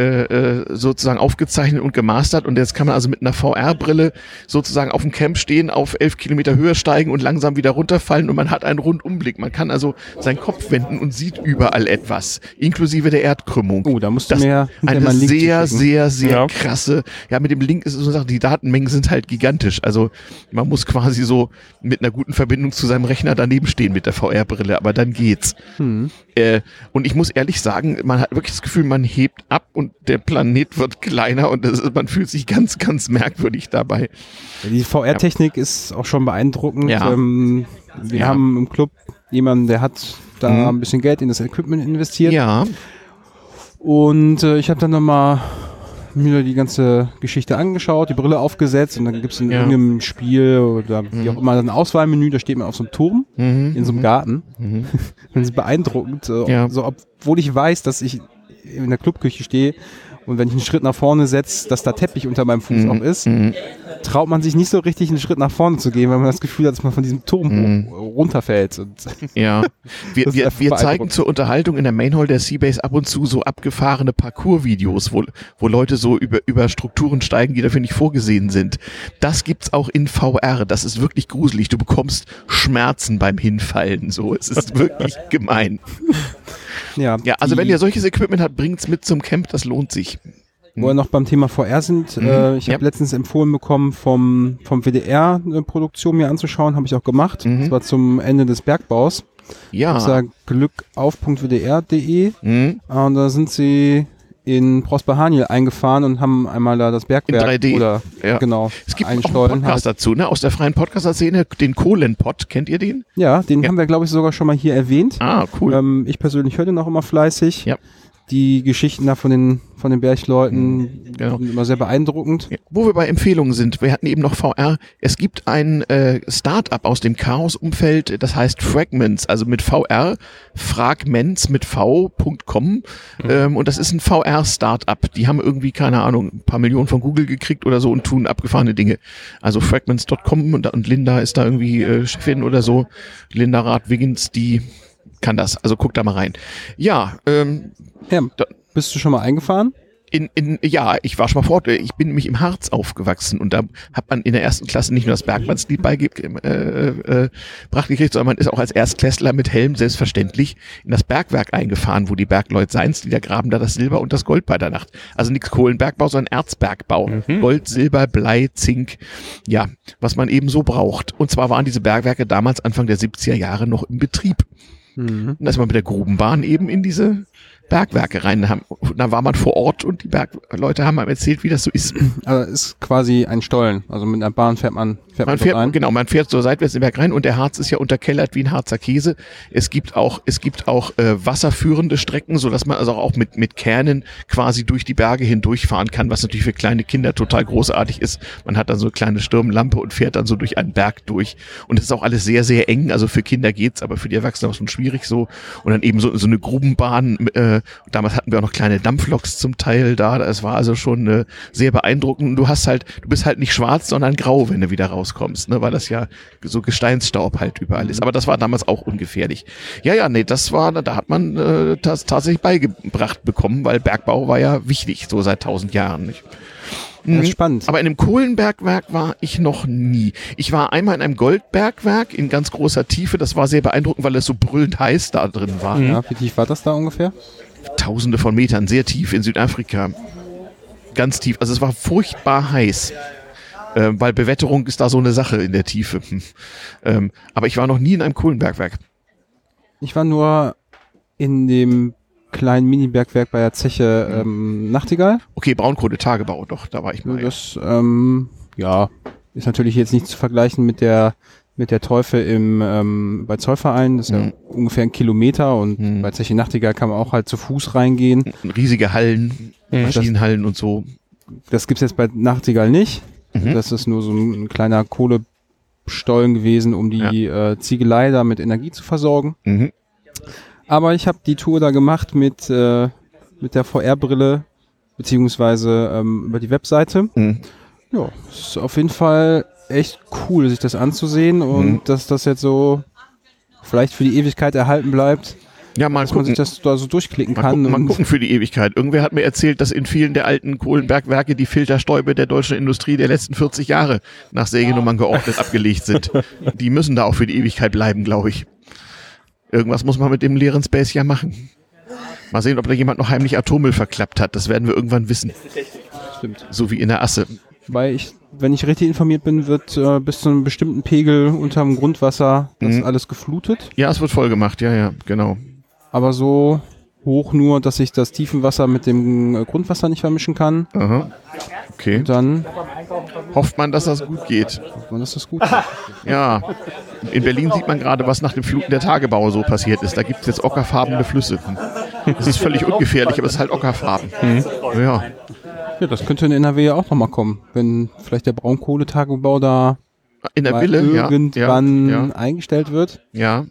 äh, sozusagen aufgezeichnet und gemastert und jetzt kann man also mit einer VR-Brille sozusagen auf dem Camp stehen, auf elf Kilometer Höhe steigen und langsam wieder runterfallen und man hat einen Rundumblick. Man kann also seinen Kopf wenden und sieht überall etwas, inklusive der Erdkrümmung. oh, da musst du Das mir eine sehr, zuschicken. sehr, sehr Ja. krasse. Ja, mit dem Link ist es so eine Sache, die Datenmengen sind halt gigantisch. Also man muss quasi so mit einer guten Verbindung zu seinem Rechner daneben stehen mit der VR-Brille, aber dann geht's. Hm. Äh, und ich muss ehrlich sagen, man hat wirklich das Gefühl, man hebt ab und der Planet wird kleiner und ist, man fühlt sich ganz, ganz merkwürdig dabei. Ja, Die VR-Technik ist auch schon beeindruckend. Ja. Ähm, wir Ja. haben im Club jemanden, der hat da Mhm. ein bisschen Geld in das Equipment investiert. Ja, Und äh, ich habe dann nochmal mir die ganze Geschichte angeschaut, die Brille aufgesetzt und dann gibt es in Ja. irgendeinem Spiel oder wie auch immer ein Auswahlmenü, da steht man auf so einem Turm mhm. in so einem Garten. Mhm. Das ist beeindruckend. äh, Ja. So, obwohl ich weiß, dass ich in der Clubküche stehe und wenn ich einen Schritt nach vorne setze, dass da Teppich unter meinem Fuß auch ist, Mhm. traut man sich nicht so richtig einen Schritt nach vorne zu gehen, weil man das Gefühl hat, dass man von diesem Turm Mhm. runterfällt. Ja, wir, wir, wir zeigen zur Unterhaltung in der Mainhall der Seabase ab und zu so abgefahrene Parcours-Videos, wo, wo Leute so über, über Strukturen steigen, die dafür nicht vorgesehen sind. Das gibt's auch in VR. Das ist wirklich gruselig. Du bekommst Schmerzen beim Hinfallen. So, es ist wirklich gemein. Ja, Ja, also wenn ihr solches Equipment habt, bringt's mit zum Camp. Das lohnt sich. Wo wir noch beim Thema VR sind, äh, ich habe Ja. letztens empfohlen bekommen, vom, vom WDR eine Produktion mir anzuschauen, habe ich auch gemacht. Mhm. Das war zum Ende des Bergbaus. Das Ja. war glückauf.wdr.de Mhm. und da sind sie in Prosper Haniel eingefahren und haben einmal da das Bergwerk 3D. oder Ja. genau Es gibt einen auch einen Podcast halt. dazu, ne? Aus der freien Podcaster-Szene, den Kohlenpod. Kennt ihr den? Ja, den Ja. haben wir glaube ich sogar schon mal hier erwähnt. Ah, cool. Ähm, ich persönlich höre den auch immer fleißig. Ja. Die Geschichten da von den von den Bergleuten genau. sind immer sehr beeindruckend. Ja, Wo wir bei Empfehlungen sind, wir hatten eben noch VR. Es gibt ein äh, Start-up aus dem Chaos-Umfeld, das heißt Fragments, also mit VR, Fragments mit v.com. Ähm, und das ist ein VR-Startup. Die haben irgendwie, keine Ahnung, ein paar Millionen von Google gekriegt oder so und tun abgefahrene Dinge. Also fragments.com und, und Linda ist da irgendwie äh, Chefin oder so. Linda Rath-Wiggins, die kann das. Also guck da mal rein. Ja, ähm, Ja, Da- bist du schon mal eingefahren? in, in, ja, ich war schon mal fort. Ich bin nämlich im Harz aufgewachsen und da hat man in der ersten Klasse nicht nur das Bergmannslied beigebracht äh, äh, gekriegt, sondern man ist auch als Erstklässler mit Helm selbstverständlich in das Bergwerk eingefahren, wo die Bergleute Seins, die da graben da das Silber und das Gold bei der Nacht. Also nichts Kohlenbergbau, sondern Erzbergbau. Gold, Silber, Blei, Zink, ja, was man eben so braucht. Und zwar waren diese Bergwerke damals Anfang der 70er Jahre noch im Betrieb. Mhm. Und da ist man mit der Grubenbahn eben in diese Bergwerke rein. Da, haben, da war man vor Ort und die Bergleute haben einem erzählt, wie das so ist. Also ist quasi ein Stollen. Also mit einer Bahn fährt man, fährt man, Man fährt, rein. genau, man fährt so seitwärts in den Berg rein und der Harz ist ja unterkellert wie ein Harzer Käse. Es gibt auch, es gibt auch äh, wasserführende Strecken, so dass man also auch mit, mit Kernen quasi durch die Berge hindurchfahren kann, was natürlich für kleine Kinder total großartig ist. Man hat dann so eine kleine Stirnlampe und fährt dann so durch einen Berg durch. Und es ist auch alles sehr, sehr eng. Also für Kinder geht's, aber für die Erwachsenen auch schon schwierig so. Und dann eben so, so eine Grubenbahn. Äh, damals hatten wir auch noch kleine Dampfloks zum Teil da. Das war also schon äh, sehr beeindruckend. Und du hast halt, du bist halt nicht schwarz, sondern grau, wenn du wieder rauskommst, ne? weil das ja so Gesteinsstaub halt überall ist. Aber das war damals auch ungefährlich. Ja, ja, nee, das war, da hat man äh, das tatsächlich beigebracht bekommen, weil Bergbau war ja wichtig, so seit tausend Jahren. Nicht? Das ist spannend. Aber in einem Kohlenbergwerk war ich noch nie. Ich war einmal in einem Goldbergwerk in ganz großer Tiefe. Das war sehr beeindruckend, weil es so brüllend heiß da drin war. ja, wie tief war das da ungefähr? Tausende von Metern, sehr tief in Südafrika. Ganz tief. Also es war furchtbar heiß. Ähm, weil Bewetterung ist da so eine Sache in der Tiefe. Hm. Ähm, aber ich war noch nie in einem Kohlenbergwerk. Ich war nur in dem kleinen Mini-Bergwerk bei der Zeche ähm, Nachtigall. Okay, Braunkohletagebau, doch, da war ich mal. ja. Das, ähm, ja, ist natürlich jetzt nicht zu vergleichen mit der mit der Teufel im ähm, bei Zollverein. Das ist Mhm. ja ungefähr ein Kilometer und Mhm. bei Zeche Nachtigall kann man auch halt zu Fuß reingehen. Riesige Hallen, Maschinenhallen und so. Das gibt's jetzt bei Nachtigall nicht. Mhm. Das ist nur so ein, ein kleiner Kohlestollen gewesen, um die äh, Ziegelei da mit Energie zu versorgen. Mhm. Aber ich habe die Tour da gemacht mit, äh, mit der VR-Brille, beziehungsweise ähm, über die Webseite. Mhm. Ja, ist auf jeden Fall echt cool, sich das anzusehen und Mhm. dass das jetzt so vielleicht für die Ewigkeit erhalten bleibt, Ja, mal dass man gucken. sich das da so durchklicken Mal kann. gucken, mal gucken für die Ewigkeit. Irgendwer hat mir erzählt, dass in vielen der alten Kohlenbergwerke die Filterstäube der deutschen Industrie der letzten 40 Jahre nach Sägenummern geordnet abgelegt sind. Die müssen da auch für die Ewigkeit bleiben, glaube ich. Irgendwas muss man mit dem leeren Space ja machen. Mal sehen, ob da jemand noch heimlich Atommüll verklappt hat. Das werden wir irgendwann wissen. Stimmt. So wie in der Asse. Weil ich, wenn ich richtig informiert bin, wird äh, bis zu einem bestimmten Pegel unterm Grundwasser das Mhm. alles geflutet. Ja, es wird voll gemacht. Ja, ja, genau. Aber so hoch nur, dass ich das Tiefenwasser mit dem äh, Grundwasser nicht vermischen kann. Aha. Okay. Und dann, Hofft man, dass das gut geht. dann ist das gut. Ja. In Berlin sieht man gerade, was nach dem Fluten der Tagebau so passiert ist. Da gibt es jetzt ockerfarbene Flüsse. Es ist völlig ungefährlich, aber es ist halt ockerfarben. Ja. Ja, das könnte in NRW ja auch nochmal kommen, wenn vielleicht der Braunkohletagebau da In der Wille, ja. irgendwann Ja, eingestellt wird. ja. ja.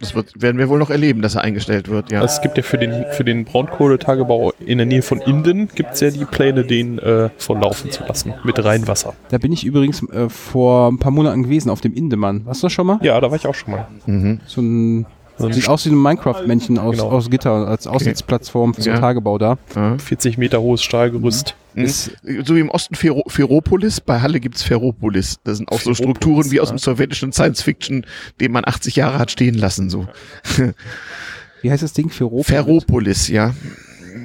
Das wird, werden wir wohl noch erleben, dass er eingestellt wird, ja. Es gibt ja für den, für den Braunkohletagebau in der Nähe von Inden gibt es ja die Pläne, den äh, volllaufen zu lassen mit Rheinwasser. Da bin ich übrigens äh, vor ein paar Monaten gewesen auf dem Indemann. Warst du das schon mal? Ja, da war ich auch schon mal. So ein So ein sieht aus wie ein Minecraft-Männchen aus, Genau. aus Gitter als Aussichtsplattform für so einen Ja. Tagebau da. ja. 40 Meter hohes Stahlgerüst. Ist, So wie im Osten Ferro Ferropolis, bei Halle gibt's Ferropolis. Das sind auch so Ferropolis, Strukturen wie aus ja. dem sowjetischen Science-Fiction, den man 80 Jahre hat stehen lassen. So. wie heißt das Ding? Ferropolis? Ferropolis, ja.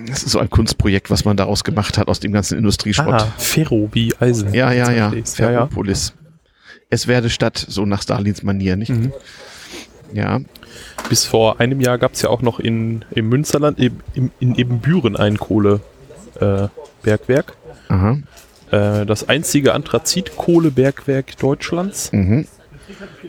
Das ist so ein Kunstprojekt, was man daraus gemacht hat, aus dem ganzen Industrieschrott. Ah, Ferro wie Eisen. Ja, ja, ja. Ja, ja. Ferropolis. Es werde Stadt, so nach Stalins Manier, nicht? Mhm. Ja. Bis vor einem Jahr gab es ja auch noch in, im Münsterland, im, im, in Ebenbüren ein Kohlebergwerk. Äh, äh, das einzige Anthrazit-Kohlebergwerk Deutschlands. Mhm.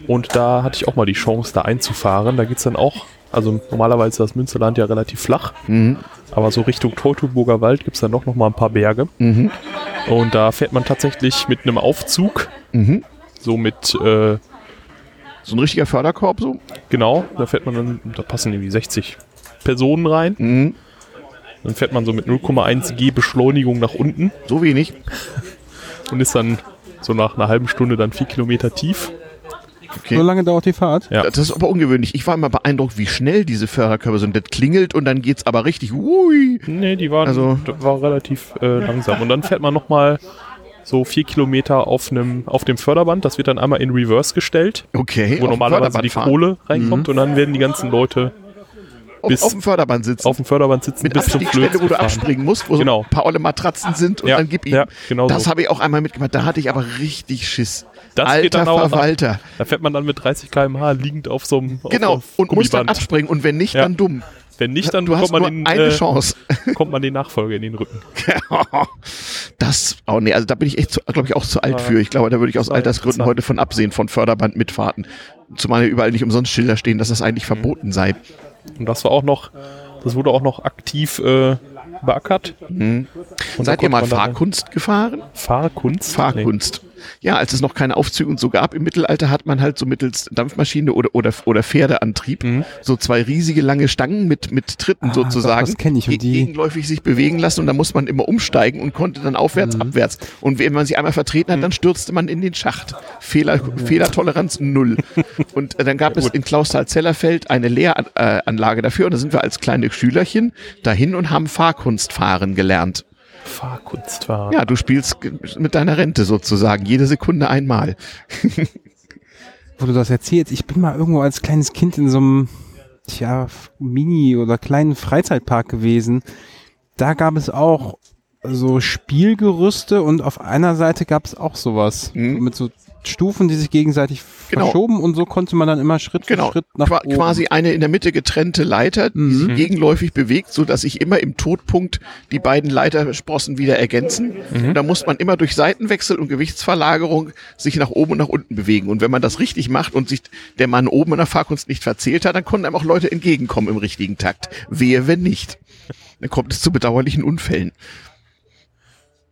Und da hatte ich auch mal die Chance, da einzufahren. Da geht es dann auch, also normalerweise ist das Münsterland ja relativ flach, Mhm. aber so Richtung Teutoburger Wald gibt es dann doch noch mal ein paar Berge. Mhm. Und da fährt man tatsächlich mit einem Aufzug, Mhm. so mit, äh, So ein richtiger Förderkorb so? genau, da fährt man dann, da passen irgendwie 60 Personen rein. Mhm. Dann fährt man so mit 0,1 G Beschleunigung nach unten So wenig. und ist dann so nach einer halben Stunde dann vier Kilometer tief. Okay. So lange dauert die Fahrt? Ja. Das ist aber ungewöhnlich. Ich war immer beeindruckt, wie schnell diese Förderkörper sind. Das klingelt und dann geht's aber richtig. Ui. Nee, die waren Also- das war relativ äh, langsam. Und dann fährt man nochmal so vier Kilometer auf, einem, auf dem Förderband. Das wird dann einmal in Reverse gestellt, Okay. wo auf normalerweise die fahren. Kohle reinkommt. Und dann werden die ganzen Leute Auf, bis- auf dem Förderband sitzen. auf dem Förderband sitzen mit bis zum Flöz wo du abspringen musst, wo Genau. so ein paar olle Matratzen sind und Ja, dann gib ihm. ja, genau das so. habe ich auch einmal mitgemacht. Da hatte ich aber richtig Schiss. Das Alter geht dann auch- Verwalter. Da fährt man dann mit 30 km/h liegend auf so einem auf Genau. einem Und muss dann abspringen. Und wenn nicht, Ja. dann dumm. Wenn nicht, dann du kommt, man den, eine äh, Chance. kommt man den Nachfolger in den Rücken. Das, oh nee, also da bin ich echt, glaube ich, auch zu alt Ja. für. Ich glaube, da würde ich aus Altersgründen heute von absehen, von Förderbandmitfahrten. Zumal ja überall nicht umsonst Schilder stehen, dass das eigentlich verboten sei. Und das war auch noch, das wurde auch noch aktiv äh, beackert. Mhm. Und Seid ihr mal Fahrkunst gefahren? Fahrkunst? Fahrkunst. Ja, als es noch keine Aufzüge und so gab im Mittelalter, hat man halt so mittels Dampfmaschine oder, oder, oder Pferdeantrieb Mhm. so zwei riesige lange Stangen mit, mit Tritten Ah, sozusagen doch, ich. Die- gegenläufig sich bewegen lassen und da muss man immer umsteigen und konnte dann aufwärts, Mhm. abwärts. Und wenn man sich einmal vertreten hat, dann stürzte man in den Schacht. Fehler, Fehlertoleranz null. und äh, dann gab es in Klausthal-Zellerfeld eine Lehranlage dafür und da sind wir als kleine Schülerchen dahin und haben Fahrkunstfahren gelernt. Fahrkunst war. Ja, du spielst mit deiner Rente sozusagen, jede Sekunde einmal. wo du das erzählst, ich bin mal irgendwo als kleines Kind in so einem tja, Mini- oder kleinen Freizeitpark gewesen. Da gab es auch so Spielgerüste und auf einer Seite gab es auch sowas. Mhm. Mit so Stufen, die sich gegenseitig Genau. verschoben und so konnte man dann immer Schritt Genau, für Schritt nach Qua oben. quasi eine in der Mitte getrennte Leiter, die Mhm. sich gegenläufig bewegt, so dass sich immer im Todpunkt die beiden Leitersprossen wieder ergänzen. Mhm. Und da muss man immer durch Seitenwechsel und Gewichtsverlagerung sich nach oben und nach unten bewegen. Und wenn man das richtig macht und sich der Mann oben in der Fahrkunst nicht verzählt hat, dann konnten einem auch Leute entgegenkommen im richtigen Takt. Wehe, wenn nicht. Dann kommt es zu bedauerlichen Unfällen.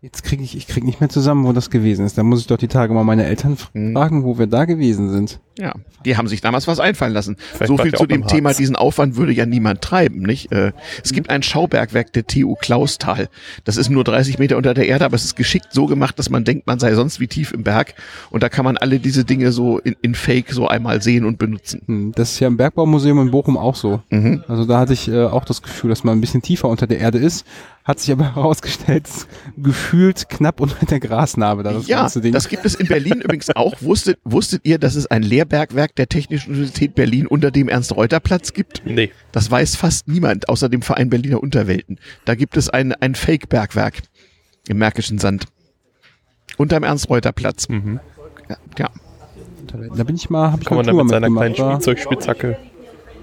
Jetzt kriege ich, ich krieg nicht mehr zusammen, wo das gewesen ist. Da muss ich doch die Tage mal meine Eltern Mhm. fragen, wo wir da gewesen sind. Ja, die haben sich damals was einfallen lassen. Vielleicht so viel zu dem Thema, Harz. diesen Aufwand würde ja niemand treiben, nicht? Äh, es gibt ein Schaubergwerk der TU Klausthal. Das ist nur 30 Meter unter der Erde, aber es ist geschickt so gemacht, dass man denkt, man sei sonst wie tief im Berg. Und da kann man alle diese Dinge so in, in Fake so einmal sehen und benutzen. Hm, Das ist ja im Bergbaumuseum in Bochum auch so. Mhm. Also da hatte ich äh, auch das Gefühl, dass man ein bisschen tiefer unter der Erde ist. Hat sich aber herausgestellt, gefühlt knapp unter der Grasnarbe da das ja, ganze Ding. das gibt es in Berlin übrigens auch. Wusstet, wusstet ihr, dass es ein Lehrbergwerk der Technischen Universität Berlin unter dem Ernst-Reuter-Platz gibt? Nee. Das weiß fast niemand, außer dem Verein Berliner Unterwelten. Da gibt es ein, ein Fake-Bergwerk im Märkischen Sand. Unterm Ernst-Reuter-Platz. Mhm. Ja, ja. da bin ich mal, habe ich Kann man da mit seiner kleinen Spielzeugspitzhacke.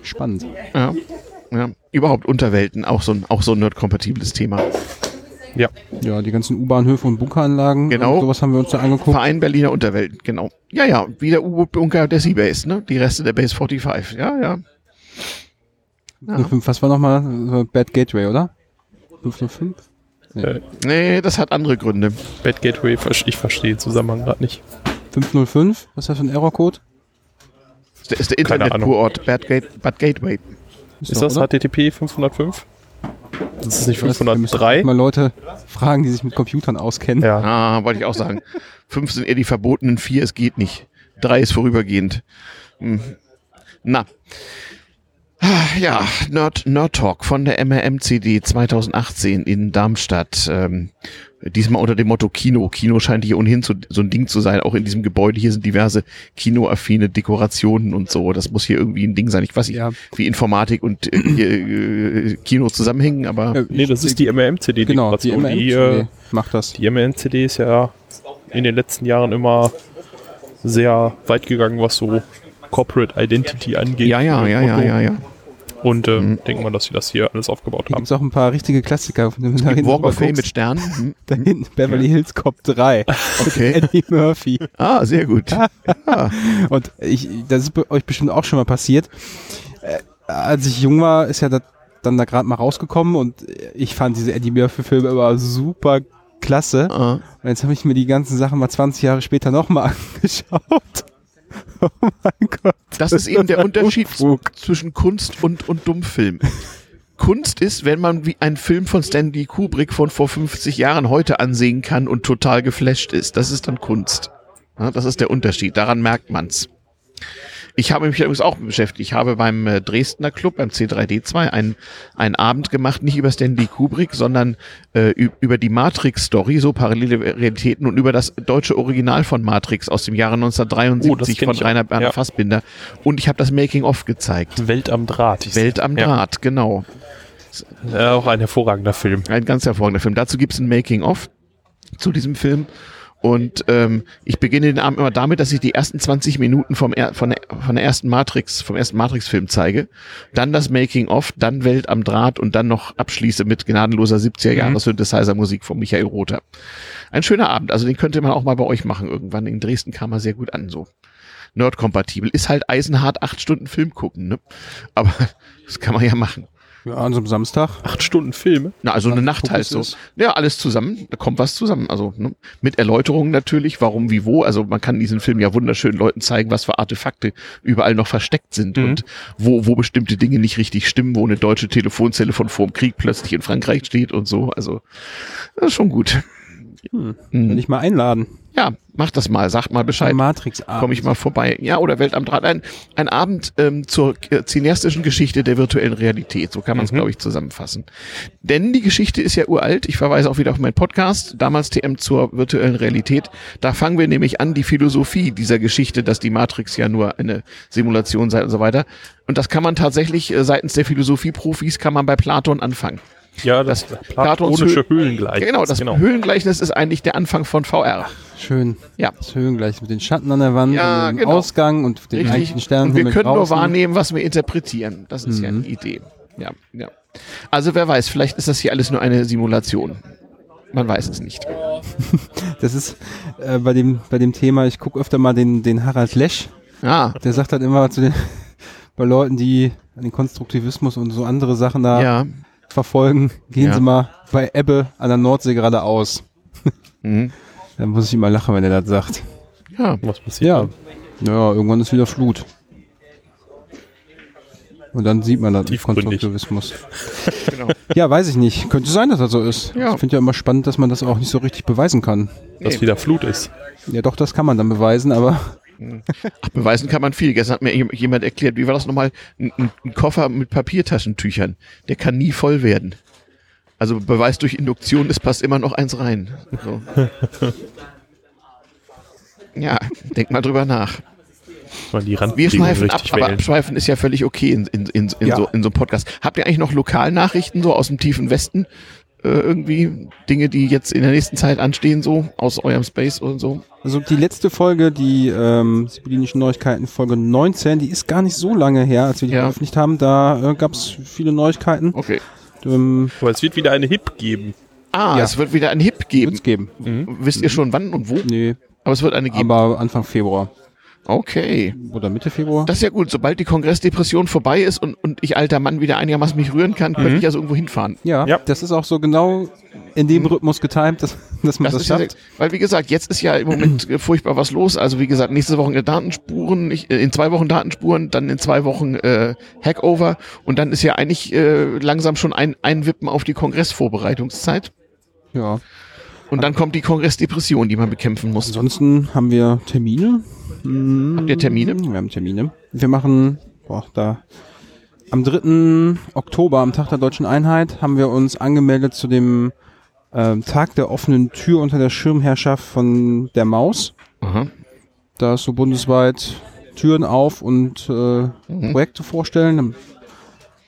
spannend. ja, ja. Überhaupt Unterwelten, auch so ein, auch so ein nerd-kompatibles Thema. Ja. Ja, die ganzen U-Bahnhöfe und Bunkeranlagen. Genau. und Sowas haben wir uns da angeguckt. Verein Berliner Unterwelten, genau. Ja, ja, wie der U-Boot-Bunker der Seabase, ne? Die Reste der Base 45. Ja, ja. ja. 05, was war nochmal? Bad Gateway, oder? 505? Äh, Nee, das hat andere Gründe. Bad Gateway, ich verstehe den Zusammenhang gerade nicht. 505? Was ist das für ein Errorcode? Das ist der Keine Internet-Kurort Bad, Gate, Bad Gateway. Ist doch, das oder? HTTP 505? Das ist nicht Ich weiß, wir müssen 503? Mal Leute fragen, die sich mit Computern auskennen. Ja. Ah, wollte ich auch sagen. Fünf sind eher die verbotenen, vier, es geht nicht. Drei ist vorübergehend. Hm. Na. Ah, Ja, Nerd, Nerd Talk von der MRMCD 2018 in Darmstadt. Ähm, diesmal unter dem Motto Kino. Kino scheint hier ohnehin so, so ein Ding zu sein. Auch in diesem Gebäude hier sind diverse kinoaffine Dekorationen und so. Das muss hier irgendwie ein Ding sein. Ich weiß nicht, Ja. wie Informatik und äh, äh, Kino zusammenhängen, aber Äh, Nee, das ist die MRM-CD. Genau, die Die, äh, macht das. die MRM-CD ist ja in den letzten Jahren immer sehr weit gegangen, was so Corporate Identity angeht. ja, ja, ja, ja, Motto. ja, ja. Und ähm, Mhm. denken wir, dass sie das hier alles aufgebaut haben. gibt es auch ein paar richtige Klassiker. Wenn du da hinten Walk of Fame mit Sternen. Hm. Da hinten Beverly Hills Cop 3. Okay. Eddie Murphy. Ah, sehr gut. Und ich, das ist euch bestimmt auch schon mal passiert. Äh, als ich jung war, ist ja das dann da gerade mal rausgekommen und ich fand diese Eddie Murphy-Filme immer super klasse. ah. Und jetzt habe ich mir die ganzen Sachen mal 20 Jahre später nochmal angeschaut. Oh mein Gott. Das ist eben der Unterschied Unfug. zwischen Kunst und, und Dummfilm. Kunst ist, wenn man wie einen Film von Stanley Kubrick von vor 50 Jahren heute ansehen kann und total geflasht ist. Das ist dann Kunst. Ja, das ist der Unterschied. Daran merkt man's. Ich habe mich übrigens auch beschäftigt. Ich habe beim äh, Dresdner Club, beim C3D2, einen, einen Abend gemacht, nicht über Stanley Kubrick, sondern äh, über die Matrix-Story, so parallele Realitäten und über das deutsche Original von Matrix aus dem Jahre Oh, das 1973 kenn von. Rainer Werner Ja. Fassbinder. Und ich habe das Making-of gezeigt. Welt am Draht. Welt am Ja. Draht, genau. Ja, auch ein hervorragender Film. Ein ganz hervorragender Film. Dazu gibt es ein Making-of zu diesem Film. Und ähm, ich beginne den Abend immer damit, dass ich die ersten 20 Minuten vom er von, der, von der ersten Matrix, vom ersten Matrix-Film zeige, dann das Making-of, dann Welt am Draht und dann noch abschließe mit gnadenloser 70er-Jahres-Synthesizer-Musik von Michael Rother. Ein schöner Abend, also den könnte man auch mal bei euch machen irgendwann. In Dresden kam er sehr gut an, so. Nerd-kompatibel. Ist halt eisenhart acht Stunden Film gucken, ne? Aber das kann man ja machen. Ja, an so einem Samstag. Acht Stunden Filme. Na, also eine Nacht Fokus halt so. Ja, alles zusammen. Da kommt was zusammen. Also ne? mit Erläuterungen natürlich, warum, wie, wo. Also man kann diesen Film ja wunderschön Leuten zeigen, was für Artefakte überall noch versteckt sind Mhm. und wo, wo bestimmte Dinge nicht richtig stimmen, wo eine deutsche Telefonzelle von vor dem Krieg plötzlich in Frankreich steht und so. Also das ist schon gut. Hm. Mhm. Wenn ich mal einladen. Ja, mach das mal, sagt mal Bescheid. Matrix Komme ich mal vorbei. Ja, oder Welt am Draht. Ein, ein Abend ähm, zur äh, cineastischen Geschichte der virtuellen Realität. So kann man es, Mhm. glaube ich, zusammenfassen. Denn die Geschichte ist ja uralt. Ich verweise auch wieder auf meinen Podcast, damals TM zur virtuellen Realität. Da fangen wir nämlich an, die Philosophie dieser Geschichte, dass die Matrix ja nur eine Simulation sei und so weiter. Und das kann man tatsächlich äh, seitens der Philosophieprofis kann man bei Platon anfangen. Ja, das, Das platonische Höhlengleichnis. genau, das Höhlengleichnis ist eigentlich der Anfang von VR. Schön. Ja. Das Höhengleich mit den Schatten an der Wand Ja, und dem genau. Ausgang und den eigentlichen Sternen. Und wir können nur wahrnehmen, was wir interpretieren. Das ist ja eine Idee. Ja, ja. Also wer weiß, vielleicht ist das hier alles nur eine Simulation. Man weiß es nicht. Das ist äh, bei, dem, bei dem Thema, ich gucke öfter mal den, den Harald Lesch. Ah, Der sagt halt immer zu den, bei Leuten, die den Konstruktivismus und so andere Sachen da ja. Verfolgen, gehen Ja. sie mal bei Ebbe an der Nordsee geradeaus. Mhm. Da muss ich immer lachen, wenn er das sagt. Ja. Was passiert? Ja. Ja, irgendwann ist wieder Flut. Und dann sieht man das. Konstruktivismus. Genau. Ja, weiß ich nicht. Könnte sein, dass das so ist. Ja. Ich finde ja immer spannend, dass man das auch nicht so richtig beweisen kann. Dass Nee. wieder Flut ist. Ja, doch, das kann man dann beweisen, aber Ach, beweisen kann man viel. Gestern hat mir jem- jemand erklärt, wie war das nochmal? Ein, ein, Koffer mit Papiertaschentüchern. Der kann nie voll werden. Also Beweis durch Induktion, es passt immer noch eins rein. So. Ja, denk mal drüber nach. Weil die Wir schweifen ab, aber abschweifen ist ja völlig okay in, in, in, in, Ja. so, in so einem Podcast. Habt ihr eigentlich noch Lokalnachrichten so aus dem tiefen Westen? Äh, irgendwie Dinge, die jetzt in der nächsten Zeit anstehen, so aus eurem Space und so? also die letzte Folge, die ähm, Sibyllinischen Neuigkeiten, Folge 19, die ist gar nicht so lange her, als wir die Ja. veröffentlicht haben. Da äh, gab es viele Neuigkeiten. Okay. Ähm, Aber es wird wieder eine HIP geben. Ah, Ja. es wird wieder ein Hip geben. wird's geben. Wisst ihr schon wann und wo? Nee, Aber es wird eine geben. aber Anfang Februar. Okay. Oder Mitte Februar. Das ist ja gut. Sobald die Kongressdepression vorbei ist und, und ich alter Mann wieder einigermaßen mich rühren kann, könnte ich also irgendwo hinfahren. ja, Ja. das ist auch so genau in dem Rhythmus getimt, dass, dass man Das das, ist ja, schafft. sehr- weil wie gesagt, jetzt ist ja im Moment äh, furchtbar was los. Also wie gesagt, nächste Woche Datenspuren, ich, äh, in zwei Wochen Datenspuren, dann in zwei Wochen äh, Hackover und dann ist ja eigentlich äh, langsam schon ein Einwippen auf die Kongressvorbereitungszeit. Ja. Und dann kommt die Kongressdepression, die man bekämpfen muss. Ansonsten haben wir Termine. Hm, Habt ihr Termine? Wir haben Termine. Wir machen, boah, da am 3. Oktober, am Tag der Deutschen Einheit, haben wir uns angemeldet zu dem ähm, Tag der offenen Tür unter der Schirmherrschaft von der Maus. Aha. Da ist so bundesweit Türen auf und äh, Projekte vorstellen. Dann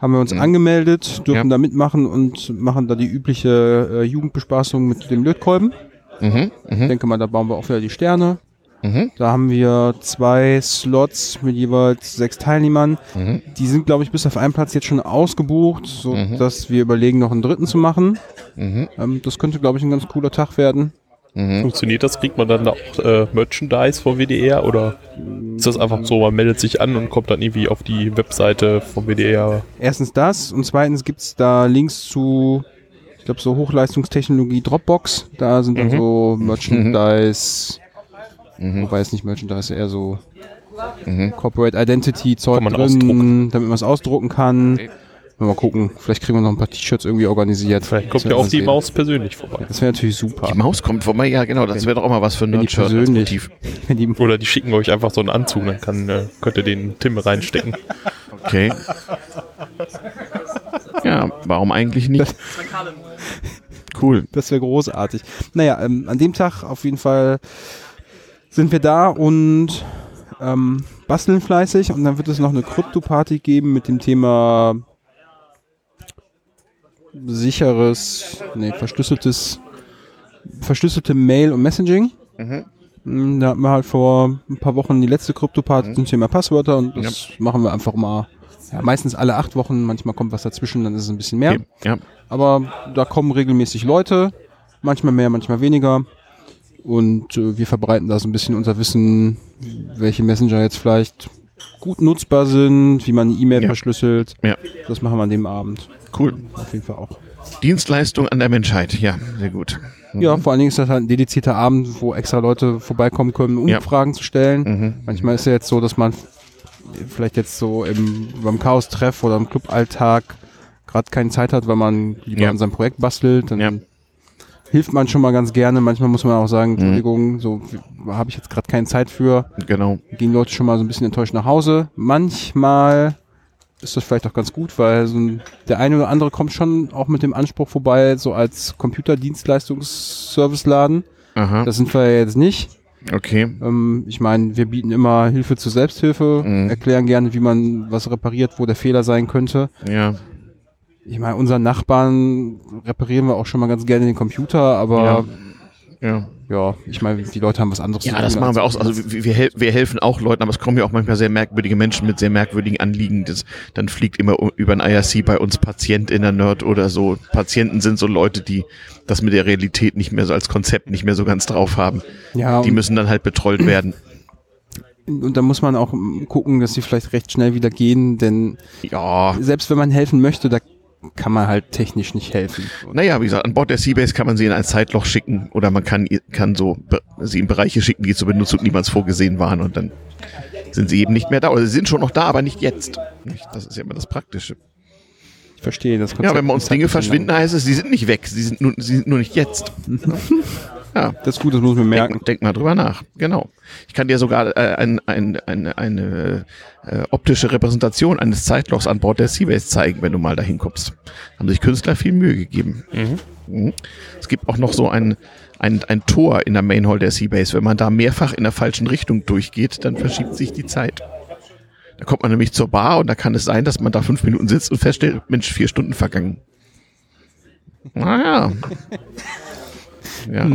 haben wir uns angemeldet, dürfen Ja. da mitmachen und machen da die übliche äh, Jugendbespaßung mit dem Lötkolben. Mhm. Ich Mhm. denke mal, da bauen wir auch wieder die Sterne. Mhm. Da haben wir zwei Slots mit jeweils sechs Teilnehmern. Mhm. Die sind, glaube ich, bis auf einen Platz jetzt schon ausgebucht, so dass wir überlegen, noch einen dritten zu machen. Mhm. Ähm, das könnte, glaube ich, ein ganz cooler Tag werden. Funktioniert das? Kriegt man dann auch äh, Merchandise vom WDR oder ist das einfach so, man meldet sich an und kommt dann irgendwie auf die Webseite vom WDR? Erstens das und zweitens gibt's da Links zu, ich glaube, so Hochleistungstechnologie Dropbox. Da sind dann so Merchandise, wobei es nicht Merchandise, eher so Corporate Identity Zeug drin, ausdrucken. damit man es ausdrucken kann. Mal gucken, vielleicht kriegen wir noch ein paar T-Shirts irgendwie organisiert. Vielleicht kommt ja auch die sehen. Maus persönlich vorbei. Das wäre natürlich super. Die Maus kommt vorbei, ja genau, das wäre doch auch mal was für ein Nerdshirt persönlich, die, Oder die schicken euch einfach so einen Anzug, dann kann, äh, könnt ihr den Tim reinstecken. Okay. Ja, warum eigentlich nicht? Cool. das wäre großartig. Naja, ähm, an dem Tag auf jeden Fall sind wir da und ähm, basteln fleißig und dann wird es noch eine Krypto-Party geben mit dem Thema sicheres, nee, verschlüsseltes, verschlüsselte Mail und Messaging. Mm, Da hatten wir halt vor ein paar Wochen die letzte Krypto-Part zum Thema Passwörter und das machen wir einfach mal. Ja, meistens alle acht Wochen, manchmal kommt was dazwischen, dann ist es ein bisschen mehr. Okay. Ja. Aber da kommen regelmäßig Leute, manchmal mehr, manchmal weniger. Und äh, wir verbreiten da so ein bisschen unser Wissen, welche Messenger jetzt vielleicht gut nutzbar sind, wie man eine E-Mail Ja. verschlüsselt. Ja. Das machen wir an dem Abend. Cool. Auf jeden Fall auch. Dienstleistung an der Menschheit. Ja, sehr gut. Ja, vor allen Dingen ist das halt ein dedizierter Abend, wo extra Leute vorbeikommen können, um Ja. Fragen zu stellen. Mhm. Manchmal ist ja jetzt so, dass man vielleicht jetzt so im, beim Chaos-Treff oder im Cluballtag gerade keine Zeit hat, weil man lieber Ja. an seinem Projekt bastelt. Dann Ja. Mhm. Hilft man schon mal ganz gerne. Manchmal muss man auch sagen, Entschuldigung, so habe ich jetzt gerade keine Zeit für. Genau. Gehen Leute schon mal so ein bisschen enttäuscht nach Hause. Manchmal ist das vielleicht auch ganz gut, weil so ein, der eine oder andere kommt schon auch mit dem Anspruch vorbei, so als Computerdienstleistungsserviceladen. Aha. Das sind wir ja jetzt nicht. Okay. Ähm, ich meine, wir bieten immer Hilfe zur Selbsthilfe, Mhm. erklären gerne, wie man was repariert, wo der Fehler sein könnte. Ja. Ich meine, unseren Nachbarn reparieren wir auch schon mal ganz gerne den Computer, aber Ja. ja, ich meine, die Leute haben was anderes Ja, das machen wir auch. Also wir, wir, hel wir helfen auch Leuten, aber es kommen ja auch manchmal sehr merkwürdige Menschen mit sehr merkwürdigen Anliegen. Das, dann fliegt immer über ein IRC bei uns Patient in der Nerd oder so. Patienten sind so Leute, die das mit der Realität nicht mehr so als Konzept nicht mehr so ganz drauf haben. ja, Die müssen dann halt betrollt werden. und da muss man auch gucken, dass sie vielleicht recht schnell wieder gehen, denn Ja. selbst wenn man helfen möchte, da kann man halt technisch nicht helfen. Naja, wie gesagt, an Bord der Seabase kann man sie in ein Zeitloch schicken oder man kann, kann so sie in Bereiche schicken, die zur Benutzung niemals vorgesehen waren und dann sind sie eben nicht mehr da. Oder sie sind schon noch da, aber nicht jetzt. Nicht? Das ist ja immer das Praktische. Ich verstehe das Konzept. Ja, wenn bei uns Dinge verschwinden, heißt es, sie sind nicht weg, sie sind nur, sie sind nur nicht jetzt. Ja. Das ist gut, das muss man merken. denk, denk mal drüber nach. Genau. Ich kann dir sogar äh, ein, ein, eine, eine äh, optische Repräsentation eines Zeitlochs an Bord der Seabase zeigen, wenn du mal dahin kommst. Haben sich Künstler viel Mühe gegeben. Mhm. Es gibt auch noch so ein, ein, ein Tor in der Main Hall der Seabase. Wenn man da mehrfach in der falschen Richtung durchgeht, dann verschiebt sich die Zeit. Da kommt man nämlich zur Bar und da kann es sein, dass man da fünf Minuten sitzt und feststellt, Mensch, vier Stunden vergangen. Naja. Ja.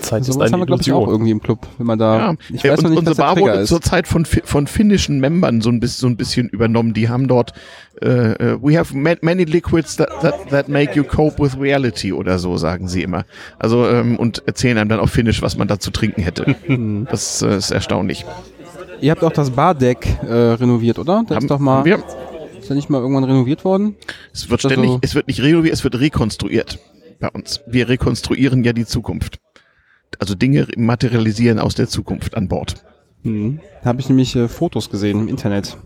Zeit ist Sowas eine haben wir, glaube ich, auch irgendwie im Club, wenn man da. Ja, Ich weiß noch und nicht, unsere was der Bar wurde ist. zurzeit von, von finnischen Membern so ein bisschen, so ein bisschen übernommen. Die haben dort, äh, äh, we have ma many liquids that, that, that make you cope with reality oder so, sagen sie immer. Also, ähm, und erzählen einem dann auf Finnisch, was man da zu trinken hätte. das äh, ist erstaunlich. Ihr habt auch das Bardeck äh, renoviert, oder? Das Haben- ist doch mal. wir, Ist ja nicht mal irgendwann renoviert worden? es wird Also- ständig, es wird nicht renoviert, es wird rekonstruiert bei uns. Wir rekonstruieren ja die Zukunft. Also Dinge materialisieren aus der Zukunft an Bord. Mhm. Da habe ich nämlich äh, Fotos gesehen im Internet.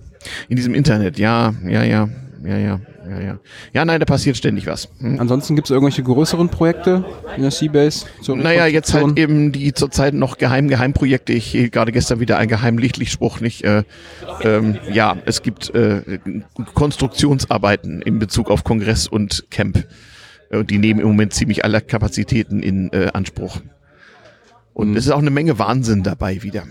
In diesem Internet, ja, ja, ja, ja, ja, ja, ja. Ja, nein, da passiert ständig was. Hm? Ansonsten gibt es irgendwelche größeren Projekte in der Seabase? Naja, jetzt halt eben die zurzeit noch geheim Geheimprojekte. Ich hielt gerade gestern wieder einen geheimen Lichtlichtspruch nicht. Äh, ähm, ja, es gibt äh, Konstruktionsarbeiten in Bezug auf Kongress und Camp. Äh, die nehmen im Moment ziemlich alle Kapazitäten in äh, Anspruch. Und es ist auch eine Menge Wahnsinn dabei wieder.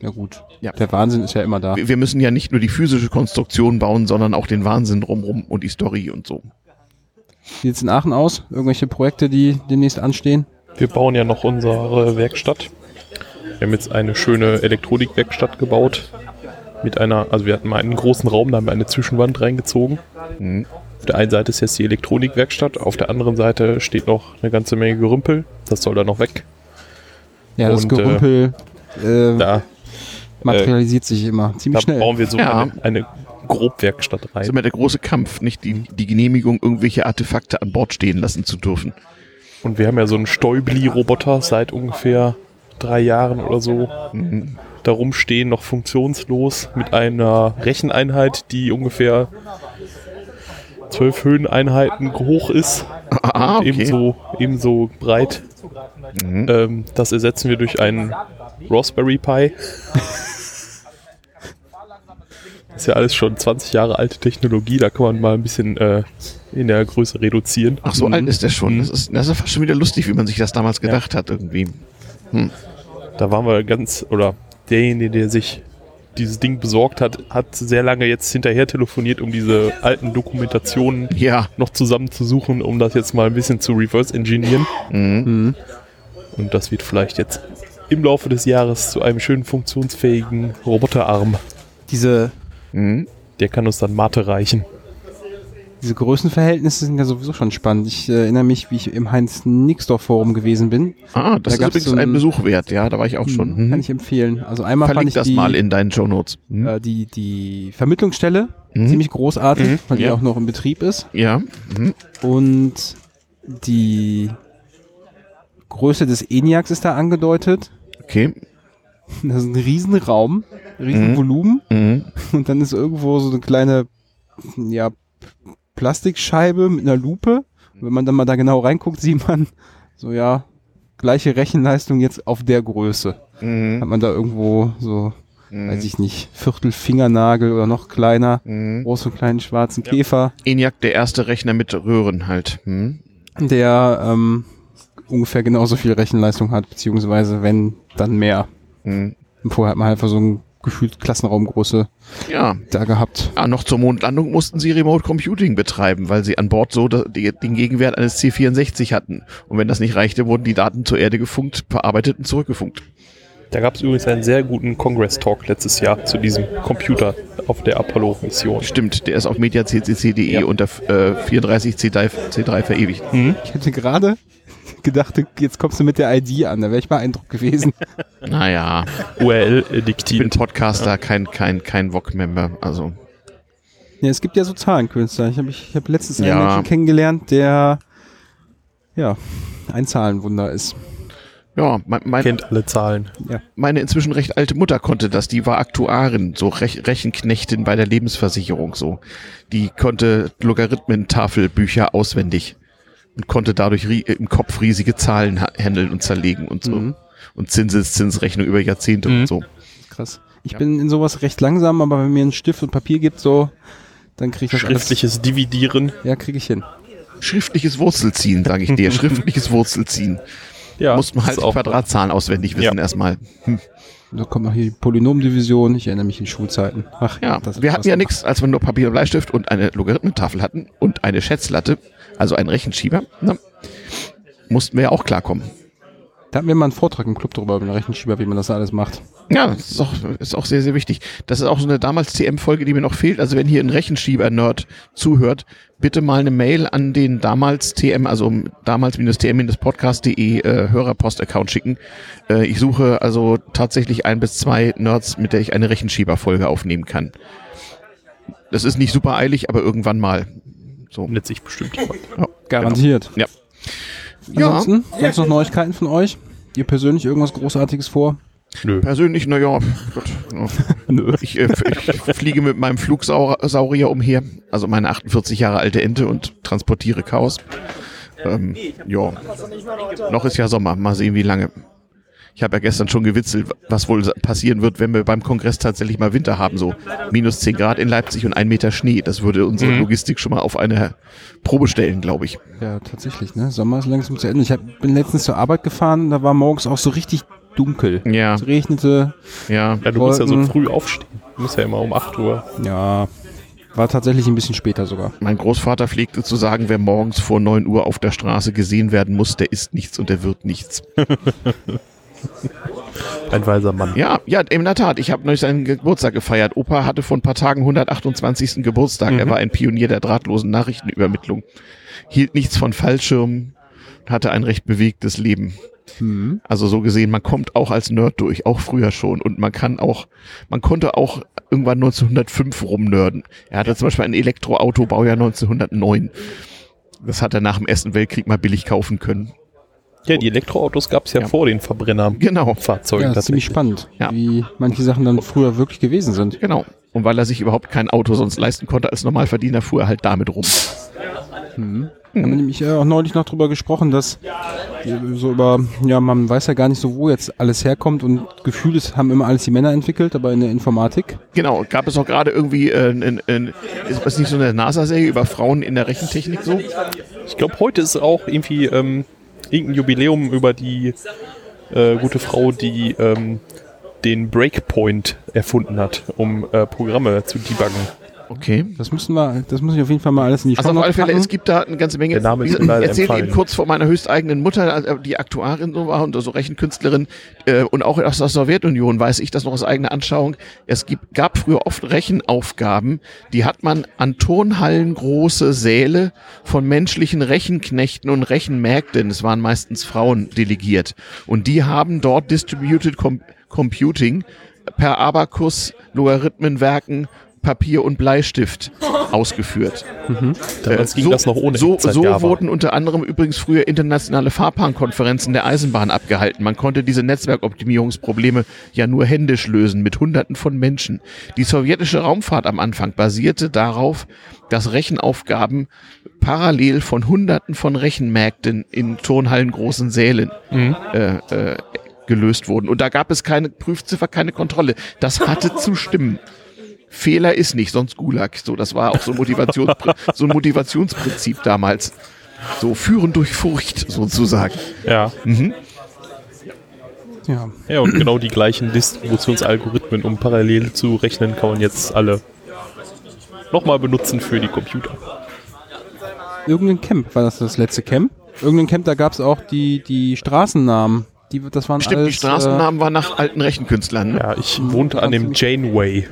Ja gut. Ja. Der Wahnsinn ist ja immer da. Wir wir müssen ja nicht nur die physische Konstruktion bauen, sondern auch den Wahnsinn drumrum und die Story und so. Wie sieht's in Aachen aus? Irgendwelche Projekte, die demnächst anstehen? Wir bauen ja noch unsere Werkstatt. Wir haben jetzt eine schöne Elektronikwerkstatt gebaut. Mit einer, also wir hatten mal einen großen Raum, da haben wir eine Zwischenwand reingezogen. Mhm. Auf der einen Seite ist jetzt die Elektronikwerkstatt, auf der anderen Seite steht noch eine ganze Menge Gerümpel. Das soll da noch weg. Ja, das Und, äh, Gerümpel äh, Da, materialisiert sich immer ziemlich da schnell. bauen wir so Ja. eine, eine Grobwerkstatt Das ist rein. immer der große Kampf, nicht die, die Genehmigung, irgendwelche Artefakte an Bord stehen lassen zu dürfen. Und wir haben ja so einen Stäubli-Roboter seit ungefähr drei Jahren oder so da rumstehen, noch funktionslos, mit einer Recheneinheit, die ungefähr zwölf Höheneinheiten hoch ist, Ah, okay. ebenso, ebenso breit. Mhm. Ähm, das ersetzen wir durch einen Raspberry Pi. ist ja alles schon 20 Jahre alte Technologie, da kann man mal ein bisschen äh, in der Größe reduzieren. Ach, so alt ist der schon. Mhm. Das ist, das ist fast schon wieder lustig, wie man sich das damals gedacht hat irgendwie. Da waren wir ganz, oder derjenige, der sich dieses Ding besorgt hat, hat sehr lange jetzt hinterher telefoniert, um diese alten Dokumentationen Ja. noch zusammenzusuchen, um das jetzt mal ein bisschen zu reverse engineeren. Mhm. Und das wird vielleicht jetzt im Laufe des Jahres zu einem schönen funktionsfähigen Roboterarm. Diese, Mhm. Der kann uns dann Mate reichen. Diese Größenverhältnisse sind ja sowieso schon spannend. Ich äh, erinnere mich, wie ich im Heinz-Nixdorf-Forum gewesen bin. Ah, das Da ist übrigens so ein einen- Besuch wert, ja, da war ich auch schon. Kann Mhm. ich empfehlen. Also einmal fand Verlink ich das die, mal in deinen Shownotes. Mhm. äh, die, die Vermittlungsstelle Mhm. ziemlich großartig, Mhm, weil die ja. auch noch in Betrieb ist. Ja. Mhm. Und die Größe des ENIACs ist da angedeutet. Okay. Das ist ein Riesenraum, Riesenvolumen. Mhm. Und dann ist irgendwo so eine kleine, ja, Plastikscheibe mit einer Lupe. Und wenn man dann mal da genau reinguckt, sieht man so, ja, gleiche Rechenleistung jetzt auf der Größe. Mhm. Hat man da irgendwo so, Mhm. weiß ich nicht, Viertelfingernagel oder noch kleiner, Mhm. großen kleinen schwarzen Käfer, ENIAC, der erste Rechner mit Röhren halt. Mhm. der ähm, ungefähr genauso viel Rechenleistung hat, beziehungsweise wenn, dann mehr. Mhm. Und vorher hat man einfach so ein gefühlt Klassenraumgröße Ja. da gehabt. Ah, noch zur Mondlandung mussten sie Remote Computing betreiben, weil sie an Bord so den Gegenwert eines C64 hatten. Und wenn das nicht reichte, wurden die Daten zur Erde gefunkt, verarbeitet und zurückgefunkt. Da gab es übrigens einen sehr guten Congress-Talk letztes Jahr zu diesem Computer auf der Apollo-Mission. Stimmt, der ist auf mediaccc.de Ja. unter äh, 34 C3, C3 verewigt. Ich hätte gerade gedacht, jetzt kommst du mit der ID an, da wäre ich beeindruckt gewesen. Naja, ich bin. Podcaster, kein, kein, kein VOG-Member. Also, Ja, es gibt ja so Zahlenkünstler. Ich habe ich hab letztens einen Ja. Menschen kennengelernt, der ja ein Zahlenwunder ist. ja, mein, mein, Kennt alle Zahlen. meine inzwischen recht alte Mutter konnte das. Die war Aktuarin, so Rech Rechenknechtin bei der Lebensversicherung. So, die konnte Logarithmentafelbücher auswendig und konnte dadurch im Kopf riesige Zahlen ha- handeln und zerlegen und so. Mhm. Und Zinseszinsrechnung über Jahrzehnte Mhm. und so. Krass. Ich Ja. bin in sowas recht langsam, aber wenn mir ein Stift und Papier gibt, so, dann kriege ich das Schriftliches Dividieren. alles. Ja, kriege ich hin. Schriftliches Wurzelziehen, sage ich dir. Schriftliches Wurzelziehen. Ja, Muss man halt Quadratzahlen auswendig wissen Ja. erstmal. Hm. Da kommt noch hier die Polynomdivision. Ich erinnere mich in Schulzeiten. Ach, Ja, das wir hatten ja nichts, als wir nur Papier und Bleistift und eine Logarithmentafel hatten und eine Schätzlatte, also einen Rechenschieber. Ne? Mussten wir ja auch klarkommen. Da hatten wir mal einen Vortrag im Club drüber, über den Rechenschieber, wie man das alles macht. Ja, das ist auch, ist auch sehr, sehr wichtig. Das ist auch so eine damals TM-Folge, die mir noch fehlt. Also wenn hier ein Rechenschieber-Nerd zuhört, bitte mal eine Mail an den damals TM, also damals-tm-podcast.de äh, Hörerpost-Account schicken. Äh, ich suche also tatsächlich ein bis zwei Nerds, mit der ich eine Rechenschieber-Folge aufnehmen kann. Das ist nicht super eilig, aber irgendwann mal. So. findet sich bestimmt jemand. Garantiert. Ja. Ja, Ansonsten, sonst noch Neuigkeiten von euch? Ihr persönlich irgendwas Großartiges vor? Nö. persönlich, naja, Gott, ja. Nö. Ich, äh, ich fliege mit meinem Flugsaurier umher, also meine 48 Jahre alte Ente und transportiere Chaos. Ähm, ja, noch ist ja Sommer, mal sehen wie lange. Ich habe ja gestern schon gewitzelt, was wohl passieren wird, wenn wir beim Kongress tatsächlich mal Winter haben, so minus 10 Grad in Leipzig und ein Meter Schnee. Das würde unsere Mhm. Logistik schon mal auf eine Probe stellen, glaube ich. Ja, tatsächlich, ne? Sommer ist langsam zu Ende. Ich hab, bin letztens zur Arbeit gefahren, da war morgens auch so richtig dunkel. Ja, Es regnete, ja. Ja, du musst ja so früh aufstehen. Du musst ja immer um 8 Uhr. ja, war tatsächlich ein bisschen später sogar. Mein Großvater pflegte zu sagen, wer morgens vor 9 Uhr auf der Straße gesehen werden muss, der ist nichts und der wird nichts. Ein weiser Mann. Ja, ja, in der Tat. Ich habe neulich seinen Geburtstag gefeiert. Opa hatte vor ein paar Tagen 128. Geburtstag. Er war ein Pionier der drahtlosen Nachrichtenübermittlung. Hielt nichts von Fallschirmen, hatte ein recht bewegtes Leben. Mhm. Also so gesehen, man kommt auch als Nerd durch, auch früher schon. Und man kann auch, man konnte auch irgendwann 1905 rumnörden. Er hatte zum Beispiel ein Elektroauto, Baujahr 1909. Das hat er nach dem Ersten Weltkrieg mal billig kaufen können. Ja, die Elektroautos gab es ja, Ja. vor den Verbrennerfahrzeugen. Genau, Ja, das ist ziemlich spannend, Ja. wie manche Sachen dann früher wirklich gewesen sind. genau. Und weil er sich überhaupt kein Auto sonst leisten konnte als Normalverdiener, fuhr er halt damit rum. Wir haben nämlich äh, auch neulich noch drüber gesprochen, dass äh, so über, ja, man weiß ja gar nicht so, wo jetzt alles herkommt und Gefühl ist, haben immer alles die Männer entwickelt, aber in der Informatik. Genau, gab es auch gerade irgendwie, äh, in, in, ist das nicht so eine NASA-Serie über Frauen in der Rechentechnik so? Ich glaube, heute ist auch irgendwie ähm, irgendein Jubiläum über die äh, gute Frau, die ähm, den Breakpoint erfunden hat, um äh, Programme zu debuggen. Okay. Das müssen wir, das muss ich auf jeden Fall mal alles in die Also auf alle Fälle, es gibt da eine ganze Menge. Der Name ist entfallen. eben kurz von meiner höchsteigenen Mutter, also die Aktuarin so war und so Rechenkünstlerin äh, und auch aus der Sowjetunion weiß ich das noch aus eigener Anschauung. Es gibt, gab früher oft Rechenaufgaben, die hat man an Turnhallen große Säle von menschlichen Rechenknechten und Rechenmägden, es waren meistens Frauen delegiert und die haben dort Distributed Com Computing per Abakus, Logarithmenwerken, Papier und Bleistift ausgeführt. Damals Äh, ging so, das noch ohne So, so wurden unter anderem übrigens früher internationale Fahrbahnkonferenzen der Eisenbahn abgehalten. Man konnte diese Netzwerkoptimierungsprobleme ja nur händisch lösen mit Hunderten von Menschen. Die sowjetische Raumfahrt am Anfang basierte darauf, dass Rechenaufgaben parallel von Hunderten von Rechenmärkten in Turnhallen großen Sälen äh, äh, gelöst wurden. Und da gab es keine Prüfziffer, keine Kontrolle. Das hatte zu stimmen. Fehler ist nicht, sonst Gulag. So, das war auch so ein, Motivationspr so ein Motivationsprinzip damals. So führen durch Furcht sozusagen. Ja. Ja. ja, und genau die gleichen Distributionsalgorithmen, um parallel zu rechnen, kann man jetzt alle nochmal benutzen für die Computer. Irgendein Camp, war das das letzte Camp? Irgendein Camp, da gab es auch die, die Straßennamen. Die, das waren Stimmt, alles, die Straßennamen waren nach alten Rechenkünstlern. Ne? Ja, ich wohnte an dem Janeway.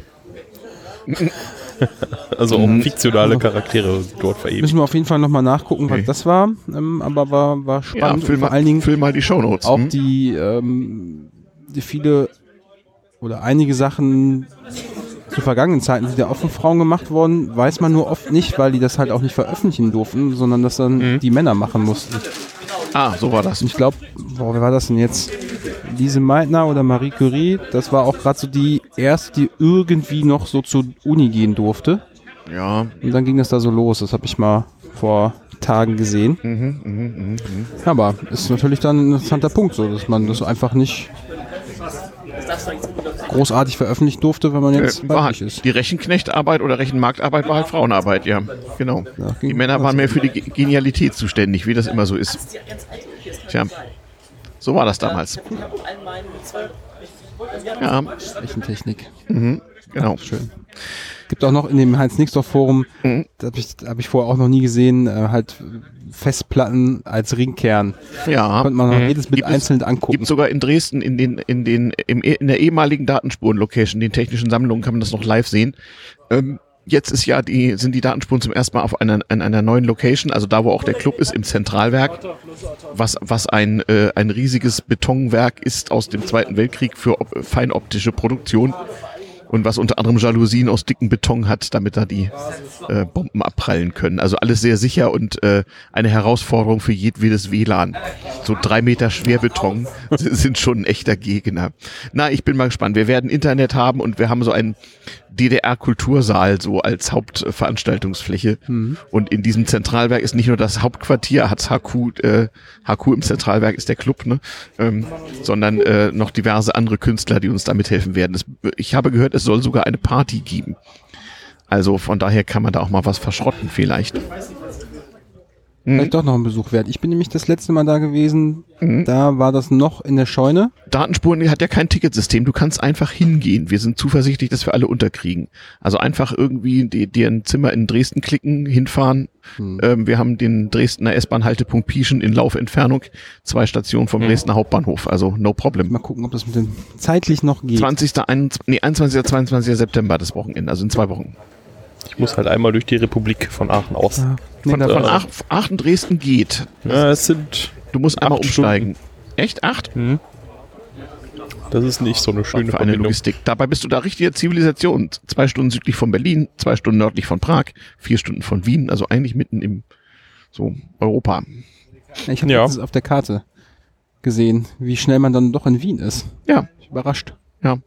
also Mhm. auch fiktionale Charaktere dort verewigt. müssen wir auf jeden Fall nochmal nachgucken, Okay. was das war. Ähm, aber war, war Ja, spannend. füll und vor allen Dingen füll mal die Shownotes. auch hm? die, ähm, die viele oder einige Sachen zu vergangenen Zeiten sind ja offen Frauen gemacht worden, weiß man nur oft nicht, weil die das halt auch nicht veröffentlichen durften, sondern das dann die Männer machen mussten. Ah, so war das. Und ich glaube, boah, wer war das denn jetzt? Lise Meitner oder Marie Curie, das war auch gerade so die erste, die irgendwie noch so zur Uni gehen durfte. Ja, Und dann ging das da so los. Das habe ich mal vor Tagen gesehen. Mhm, Aber ist natürlich dann ein interessanter Punkt, so dass man das einfach nicht großartig veröffentlichen durfte, wenn man jetzt äh, war weiblich halt, ist. die Rechenknechtarbeit oder Rechenmarktarbeit war halt Frauenarbeit, ja. Genau. Ja, Die Männer waren mehr für die Ge- Genialität zuständig, wie das immer so ist. Tja, so war das damals. Ja, Rechentechnik. genau. Schön. Gibt auch noch in dem Heinz-Nixdorf-Forum, Mhm. das habe ich, hab ich vorher auch noch nie gesehen, äh, halt Festplatten als Ringkern. Ja, Konnte man noch jedes mit Gibt es- einzeln angucken. gibt sogar in Dresden in den in den im, in der ehemaligen Datenspuren-Location, den technischen Sammlungen, kann man das noch live sehen. Ähm, jetzt ist ja die sind die Datenspuren zum ersten Mal auf einer an einer neuen Location, also da wo auch der Club ist im Zentralwerk, was was ein äh, ein riesiges Betonwerk ist aus dem Zweiten Weltkrieg für op feinoptische Produktion. Und was unter anderem Jalousien aus dicken Beton hat, damit da die äh, Bomben abprallen können. Also alles sehr sicher und äh, eine Herausforderung für jedwedes WLAN. So drei Meter Schwerbeton sind schon ein echter Gegner. Na, ich bin mal gespannt. Wir werden Internet haben und wir haben so einen DDR-Kultursaal so als Hauptveranstaltungsfläche. Und in diesem Zentralwerk ist nicht nur das Hauptquartier, hat HQ, äh, HQ im Zentralwerk ist der Club, ne? ähm, sondern äh, noch diverse andere Künstler, die uns da mithelfen werden. Das, ich habe gehört, es soll sogar eine Party geben. Also von daher kann man da auch mal was verschrotten vielleicht. Vielleicht doch noch ein Besuch wert. Ich bin nämlich das letzte Mal da gewesen. Mhm. Da war das noch in der Scheune. Datenspuren hat ja kein Ticketsystem. Du kannst einfach hingehen. Wir sind zuversichtlich, dass wir alle unterkriegen. Also einfach irgendwie die- dir ein Zimmer in Dresden klicken, hinfahren. Ähm, wir haben den Dresdner S-Bahn-Haltepunkt Pieschen in Laufentfernung. Zwei Stationen vom Dresdner Hauptbahnhof. Also no problem. Mal gucken, ob das mit dem zeitlich noch geht. 20. 21, nee, 21. 22. September das Wochenende, also in zwei Wochen. Ich muss halt einmal durch die Republik von Aachen aus. Ja. Nee, Von, von Aachen, Aachen Dresden geht. Ja, es sind, Du musst einmal Acht umsteigen. Echt? Acht? das ist nicht so eine schöne für eine. Logistik. Dabei bist du da richtige Zivilisation. Zwei Stunden südlich von Berlin, zwei Stunden nördlich von Prag, vier Stunden von Wien, also eigentlich mitten im so Europa. ich habe Ja. das auf der Karte gesehen, wie schnell man dann doch in Wien ist. Ja, überrascht. ja.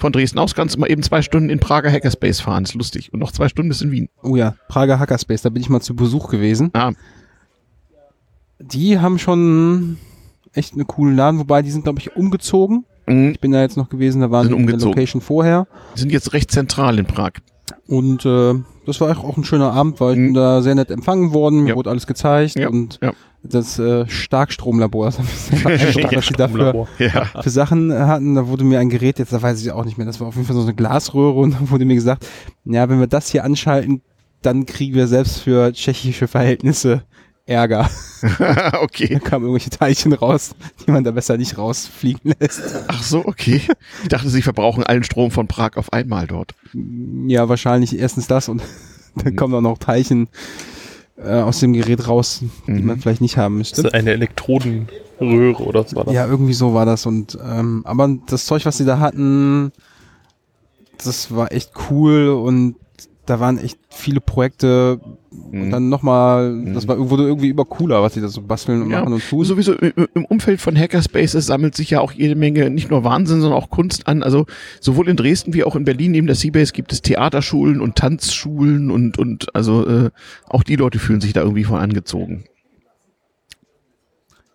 Von Dresden aus kannst du mal eben zwei Stunden in Prager Hackerspace fahren, ist lustig. Und noch zwei Stunden bis in Wien. Oh ja, Prager Hackerspace, da bin ich mal zu Besuch gewesen. Ah, Die haben schon echt einen coolen Laden, wobei die sind, glaube ich, umgezogen. mh, Ich bin da jetzt noch gewesen, da waren die in der. Location vorher. sind jetzt recht zentral in Prag. Und äh, das war auch ein schöner Abend, weil ich Mhm. bin da sehr nett empfangen worden, mir Ja. wurde alles gezeigt Ja, und ja. das äh, Starkstromlabor. Das beeindruckt, was sie dafür für Sachen hatten. Da wurde mir ein Gerät, jetzt da weiß ich auch nicht mehr, das war auf jeden Fall so eine Glasröhre und dann wurde mir gesagt, ja, wenn wir das hier anschalten, dann kriegen wir selbst für tschechische Verhältnisse Ärger. okay. Da kamen irgendwelche Teilchen raus, die man da besser nicht rausfliegen lässt. Ach so, okay. Ich dachte, sie verbrauchen allen Strom von Prag auf einmal dort. Ja, wahrscheinlich erstens das und dann kommen auch noch Teilchen äh, aus dem Gerät raus, die Mhm. man vielleicht nicht haben Das müsste. ist eine Elektrodenröhre oder was war das? Ja, irgendwie so war das. Und ähm, aber das Zeug, was sie da hatten, das war echt cool und da waren echt viele Projekte und Mhm. dann nochmal, das war wurde irgendwie immer cooler, was sie da so basteln und Ja, machen und tun. Sowieso i- im Umfeld von Hackerspaces sammelt sich ja auch jede Menge nicht nur Wahnsinn, sondern auch Kunst an. Also sowohl in Dresden wie auch in Berlin neben der Seabase gibt es Theaterschulen und Tanzschulen und und also äh, auch die Leute fühlen sich da irgendwie von angezogen.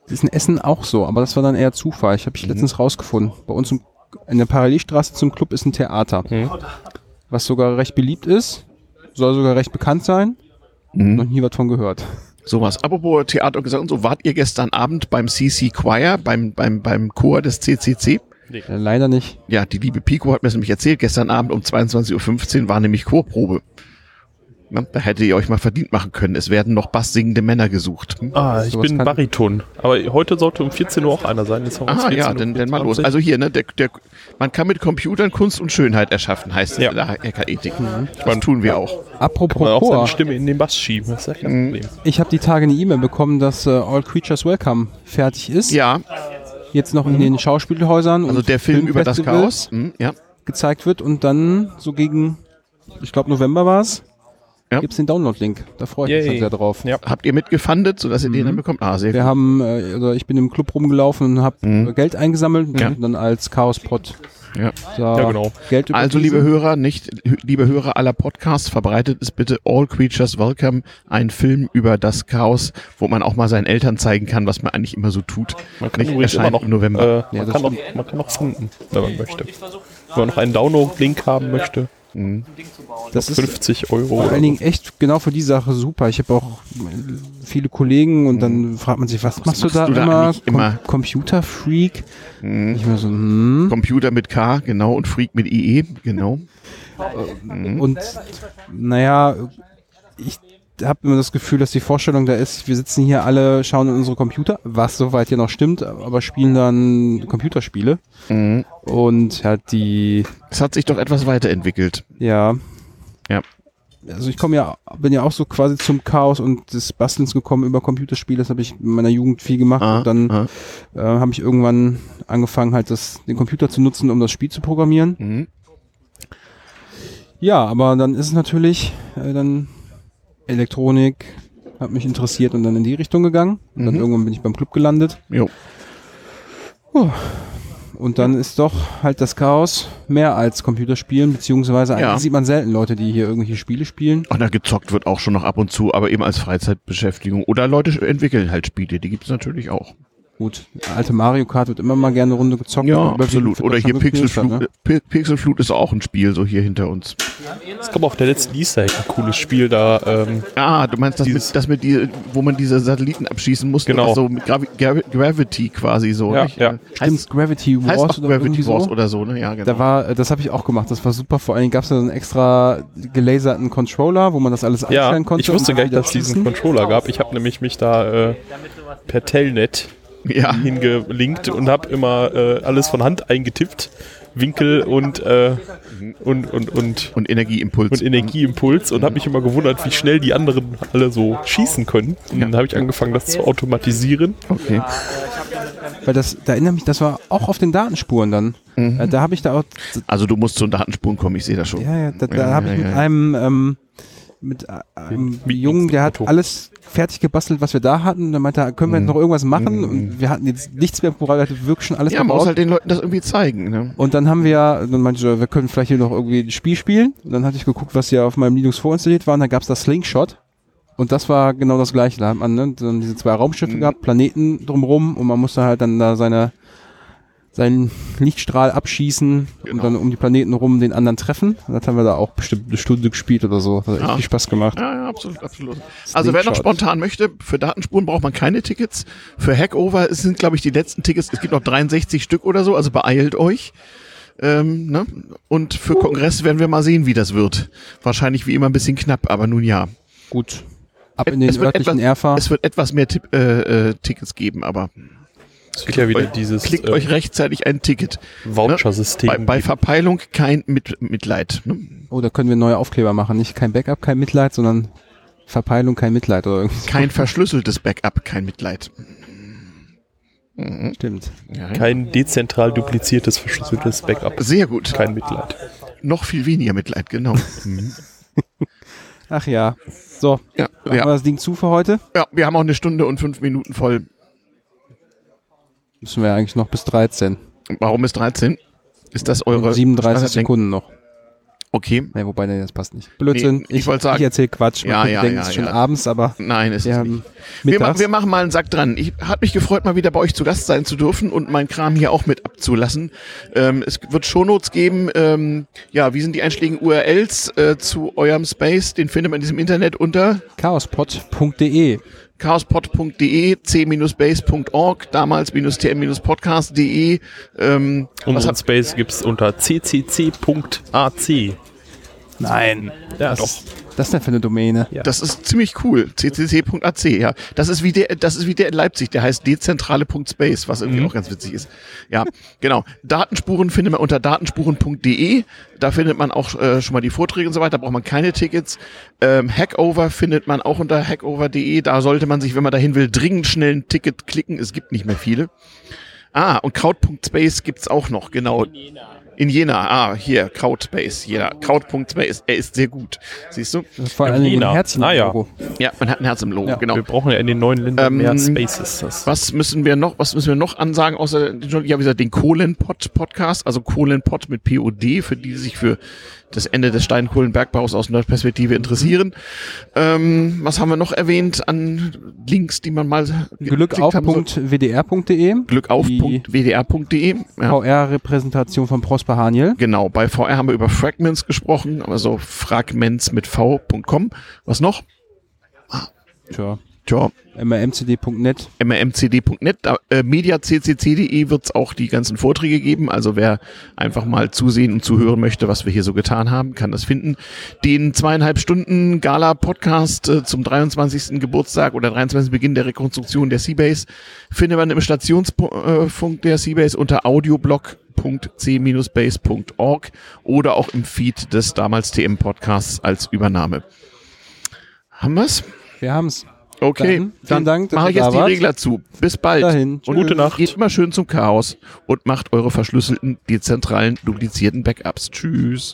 Das ist in Essen auch so, aber das war dann eher Zufall. Ich habe ich Mhm. letztens rausgefunden. Bei uns im, in der Parallelstraße zum Club ist ein Theater, Mhm. was sogar recht beliebt ist, soll sogar recht bekannt sein. Mhm. Noch nie was von gehört. Sowas. Apropos Theater und Gesang und so, wart ihr gestern Abend beim CC Choir, beim, beim, beim Chor des CCC? Äh, leider nicht. Ja, die liebe Pico hat mir das nämlich erzählt, gestern Abend um 22.15 Uhr war nämlich Chorprobe. Na, da hättet ihr euch mal verdient machen können. Es werden noch basssingende Männer gesucht. Hm? Ah, ich bin Bariton. Aber heute sollte um 14 Uhr auch einer sein. Jetzt haben wir uns Ah 14 ja, dann, dann mal los. 24. Also hier, ne, der, der, man kann mit Computern Kunst und Schönheit erschaffen, heißt Ja. es in der Hackerethik. Mhm. Das tun wir auch. kann man Apropos auch seine Stimme in den Bass schieben. Das ist ja kein Problem. ich habe die Tage eine E-Mail bekommen, dass äh, All Creatures Welcome fertig ist. Ja, Jetzt noch in den Schauspielhäusern also und der Film über das Chaos. Hm, ja. gezeigt wird und dann so gegen, ich glaube November war es, Ja. gibt's den Download-Link. Da freue ich mich dann sehr drauf. Ja. Habt ihr mitgefundet, sodass ihr den dann bekommt? Ah, sehr Wir gut. haben, äh, also ich bin im Club rumgelaufen und habe Mhm. Geld eingesammelt und Ja. dann als Chaospot Ja. Ja, genau. Geld Also, liebe Hörer, nicht, liebe Hörer aller Podcasts, verbreitet es bitte All Creatures Welcome, ein Film über das Chaos, wo man auch mal seinen Eltern zeigen kann, was man eigentlich immer so tut. Man kann Nicht immer noch im November. Äh, Ja, man, kann noch, man kann noch finden, wenn man möchte. Wenn man noch einen Download-Link haben möchte, das ist 50 Euro. vor allen. Dingen echt genau für die Sache super. Ich habe auch äh, viele Kollegen und dann fragt man sich, was, machst du da du da immer? immer? Com Computerfreak? Mhm. Ich mir so, hm. Computer mit K, genau, und Freak mit IE, genau. Und naja, ich habe immer das Gefühl, dass die Vorstellung da ist, wir sitzen hier alle, schauen in unsere Computer, was soweit ja noch stimmt, aber spielen dann Computerspiele. Mhm. Und ja, die, Es hat sich doch etwas weiterentwickelt. ja. Ja. Also ich komme ja, bin ja auch so quasi zum Chaos und des Bastelns gekommen über Computerspiele. Das habe ich in meiner Jugend viel gemacht. Ah, und dann ah. äh, habe ich irgendwann angefangen, halt das, den Computer zu nutzen, um das Spiel zu programmieren. Mhm. Ja, aber dann ist es natürlich äh, dann Elektronik hat mich interessiert und dann in die Richtung gegangen. Und dann Mhm. irgendwann bin ich beim Club gelandet. Jo. Und dann ist doch halt das Chaos mehr als Computerspielen, beziehungsweise Ja. eigentlich sieht man selten Leute, die hier irgendwelche Spiele spielen. Ach, na, gezockt wird auch schon noch ab und zu, aber eben als Freizeitbeschäftigung. Oder Leute entwickeln halt Spiele, die gibt es natürlich auch. Gut, alte Mario Kart wird immer mal gerne eine Runde gezockt. Ja, absolut. Oder hier Pixelflut. ne? Pi- Pixelflut ist auch ein Spiel, so hier hinter uns. Es gab auf der letzten Easter Egg ein cooles Spiel da. Ähm, Ah, du meinst das, mit, das mit die, wo man diese Satelliten abschießen musste? Genau. So mit Gravi Gravi Gravity quasi so. Ja, nicht? ja. Heißt, Stimmt, Gravity heißt Wars auch oder Gravity Wars so. oder so, ne? Ja, genau. Da war, äh, das habe ich auch gemacht. Das war super. Vor allen Dingen gab es da so einen extra gelaserten Controller, wo man das alles ja, einstellen konnte. ich wusste gar nicht, dass es diesen. Controller gab. Ich habe nämlich mich da äh, per Telnet ja. hingelinkt und habe immer äh, alles von Hand eingetippt. Winkel und, äh, und, und, und, Und Energieimpuls. und Energieimpuls und habe mich immer gewundert, wie schnell die anderen alle so schießen können. Und dann habe ich angefangen, das zu automatisieren. Okay. Weil das, da erinnere mich, das war auch auf den Datenspuren dann. Mhm. Äh, da habe ich da auch, Also du musst zu den Datenspuren kommen, ich sehe das schon. ja, ja, da, da Ja, habe ja, ich mit ja. einem, ähm, mit äh, einem Wie- Jungen, der hat alles fertig gebastelt, was wir da hatten. Der meinte, können wir jetzt noch irgendwas machen? Und wir hatten jetzt nichts mehr, woran wir hatten wirklich schon alles Mhm. Ja, man muss gebaut. halt den Leuten das irgendwie zeigen. Ne? Und dann haben wir, dann meinte ich, wir können vielleicht hier noch irgendwie ein Spiel spielen. Und dann hatte ich geguckt, was hier auf meinem Linux vorinstalliert war. Und da gab es das Slingshot. Und das war genau das gleiche. Da hat man ne, dann diese zwei Raumschiffe Mhm. gehabt, Planeten drumrum und man musste halt dann da seine seinen Lichtstrahl abschießen Genau. und dann um die Planeten rum den anderen treffen. Das haben wir da auch bestimmt eine Stunde gespielt oder so. Das hat echt Ja. viel Spaß gemacht. Ja, ja, absolut, absolut. Also wer noch spontan möchte, für Datenspuren braucht man keine Tickets. Für Hackover es sind, glaube ich, die letzten Tickets. Es gibt noch 63 Stück oder so, also beeilt euch. Ähm, ne? Und für Kongress werden wir mal sehen, wie das wird. Wahrscheinlich wie immer ein bisschen knapp, aber nun ja. Gut. Ab in den es, wird örtlichen etwas, Erfa. es wird etwas mehr Tipp, äh, äh, Tickets geben, aber Es gibt ja wieder euch- dieses klickt äh, euch rechtzeitig ein Ticket. Voucher-System. Bei, bei Verpeilung kein Mit Mitleid. Ne? Oh, da können wir neue Aufkleber machen. Nicht kein Backup, kein Mitleid, sondern Verpeilung, kein Mitleid oder irgendwie. so. Kein verschlüsseltes Backup, kein Mitleid. Stimmt. Ja, ja. Kein dezentral dupliziertes, verschlüsseltes Backup. Sehr gut. Kein Mitleid. Noch viel weniger Mitleid, genau. Ach ja. So, Ja, machen wir ja. das Ding zu für heute. ja, wir haben auch eine Stunde und fünf Minuten voll. Müssen wir eigentlich noch bis 13. Warum ist 13? Ist das eure 37 Standarddenk- Sekunden noch. Okay. Ne, wobei, nee, das passt nicht. Blödsinn. Nee, ich wollte sagen- Ich erzähle Quatsch. Man Ja, ja, denken, ja, es ist schon ja. abends, aber Nein, ist wir nicht. Wir, ma wir machen mal einen Sack dran. Ich hat mich gefreut, mal wieder bei euch zu Gast sein zu dürfen und meinen Kram hier auch mit abzulassen. Ähm, es wird Shownotes geben. Ähm, ja, wie sind die einschlägigen URLs äh, zu eurem Space? Den findet man in diesem Internet unter chaospod.de. chaospod.de, c-base.org, damals-tm-podcast.de. Ähm, was Unseren hat, Space gibt's unter ccc.ac. Nein. Ja, Was doch. Ist das denn für eine Domäne? Ja. das ist ziemlich cool. ccc.ac, ja. Das ist wie der, das ist wie der in Leipzig, der heißt dezentrale.space, was irgendwie auch ganz witzig ist. Ja, genau. Datenspuren findet man unter datenspuren.de. Da findet man auch äh, schon mal die Vorträge und so weiter. Da braucht man keine Tickets. Ähm, Hackover findet man auch unter hackover.de. Da sollte man sich, wenn man dahin will, dringend schnell ein Ticket klicken. Es gibt nicht mehr viele. Ah, und Kraut.space gibt's auch noch, genau. In Jena. Ah, hier, Crowdspace. Jena. Crowd.space. Er ist sehr gut. Siehst du? Das ist vor allem ein Jena. Herzchen. Ah, ja. Logo. Ja, man hat ein Herz im Logo, Ja. genau. Wir brauchen ja in den neuen Ländern Ähm, mehr Spaces. Das Was müssen wir noch, was müssen wir noch ansagen, außer, ja, wie gesagt, den Kohlenpott Podcast, also Kohlenpott mit POD, für die, die sich für das Ende des Steinkohlenbergbaus aus Nordperspektive interessieren. Ähm, was haben wir noch erwähnt an Links, die man mal? Glückauf.wdr.de. Glückauf.wdr.de. Ja. VR-Repräsentation von Prosper Haniel. Genau, bei VR haben wir über Fragments gesprochen, also Fragments mit v.com. Was noch? Tja. Tja, mrmcd.net. mrmcd.net, äh, mediaccc.de wird es auch die ganzen Vorträge geben. Also wer einfach mal zusehen und zuhören möchte, was wir hier so getan haben, kann das finden. Den zweieinhalb Stunden Gala-Podcast äh, zum 23. Geburtstag oder 23. Beginn der Rekonstruktion der Seabase findet man im Stationsfunk der Seabase unter audioblog.c-base.org oder auch im Feed des damals TM-Podcasts als Übernahme. Haben wir's? Wir haben's. Okay, Dann, dann Dank, mache ich jetzt die. Regler zu. Bis bald. Dahin. Und Gute Nacht. Geht immer schön zum Chaos und macht eure verschlüsselten, dezentralen, duplizierten Backups. Tschüss.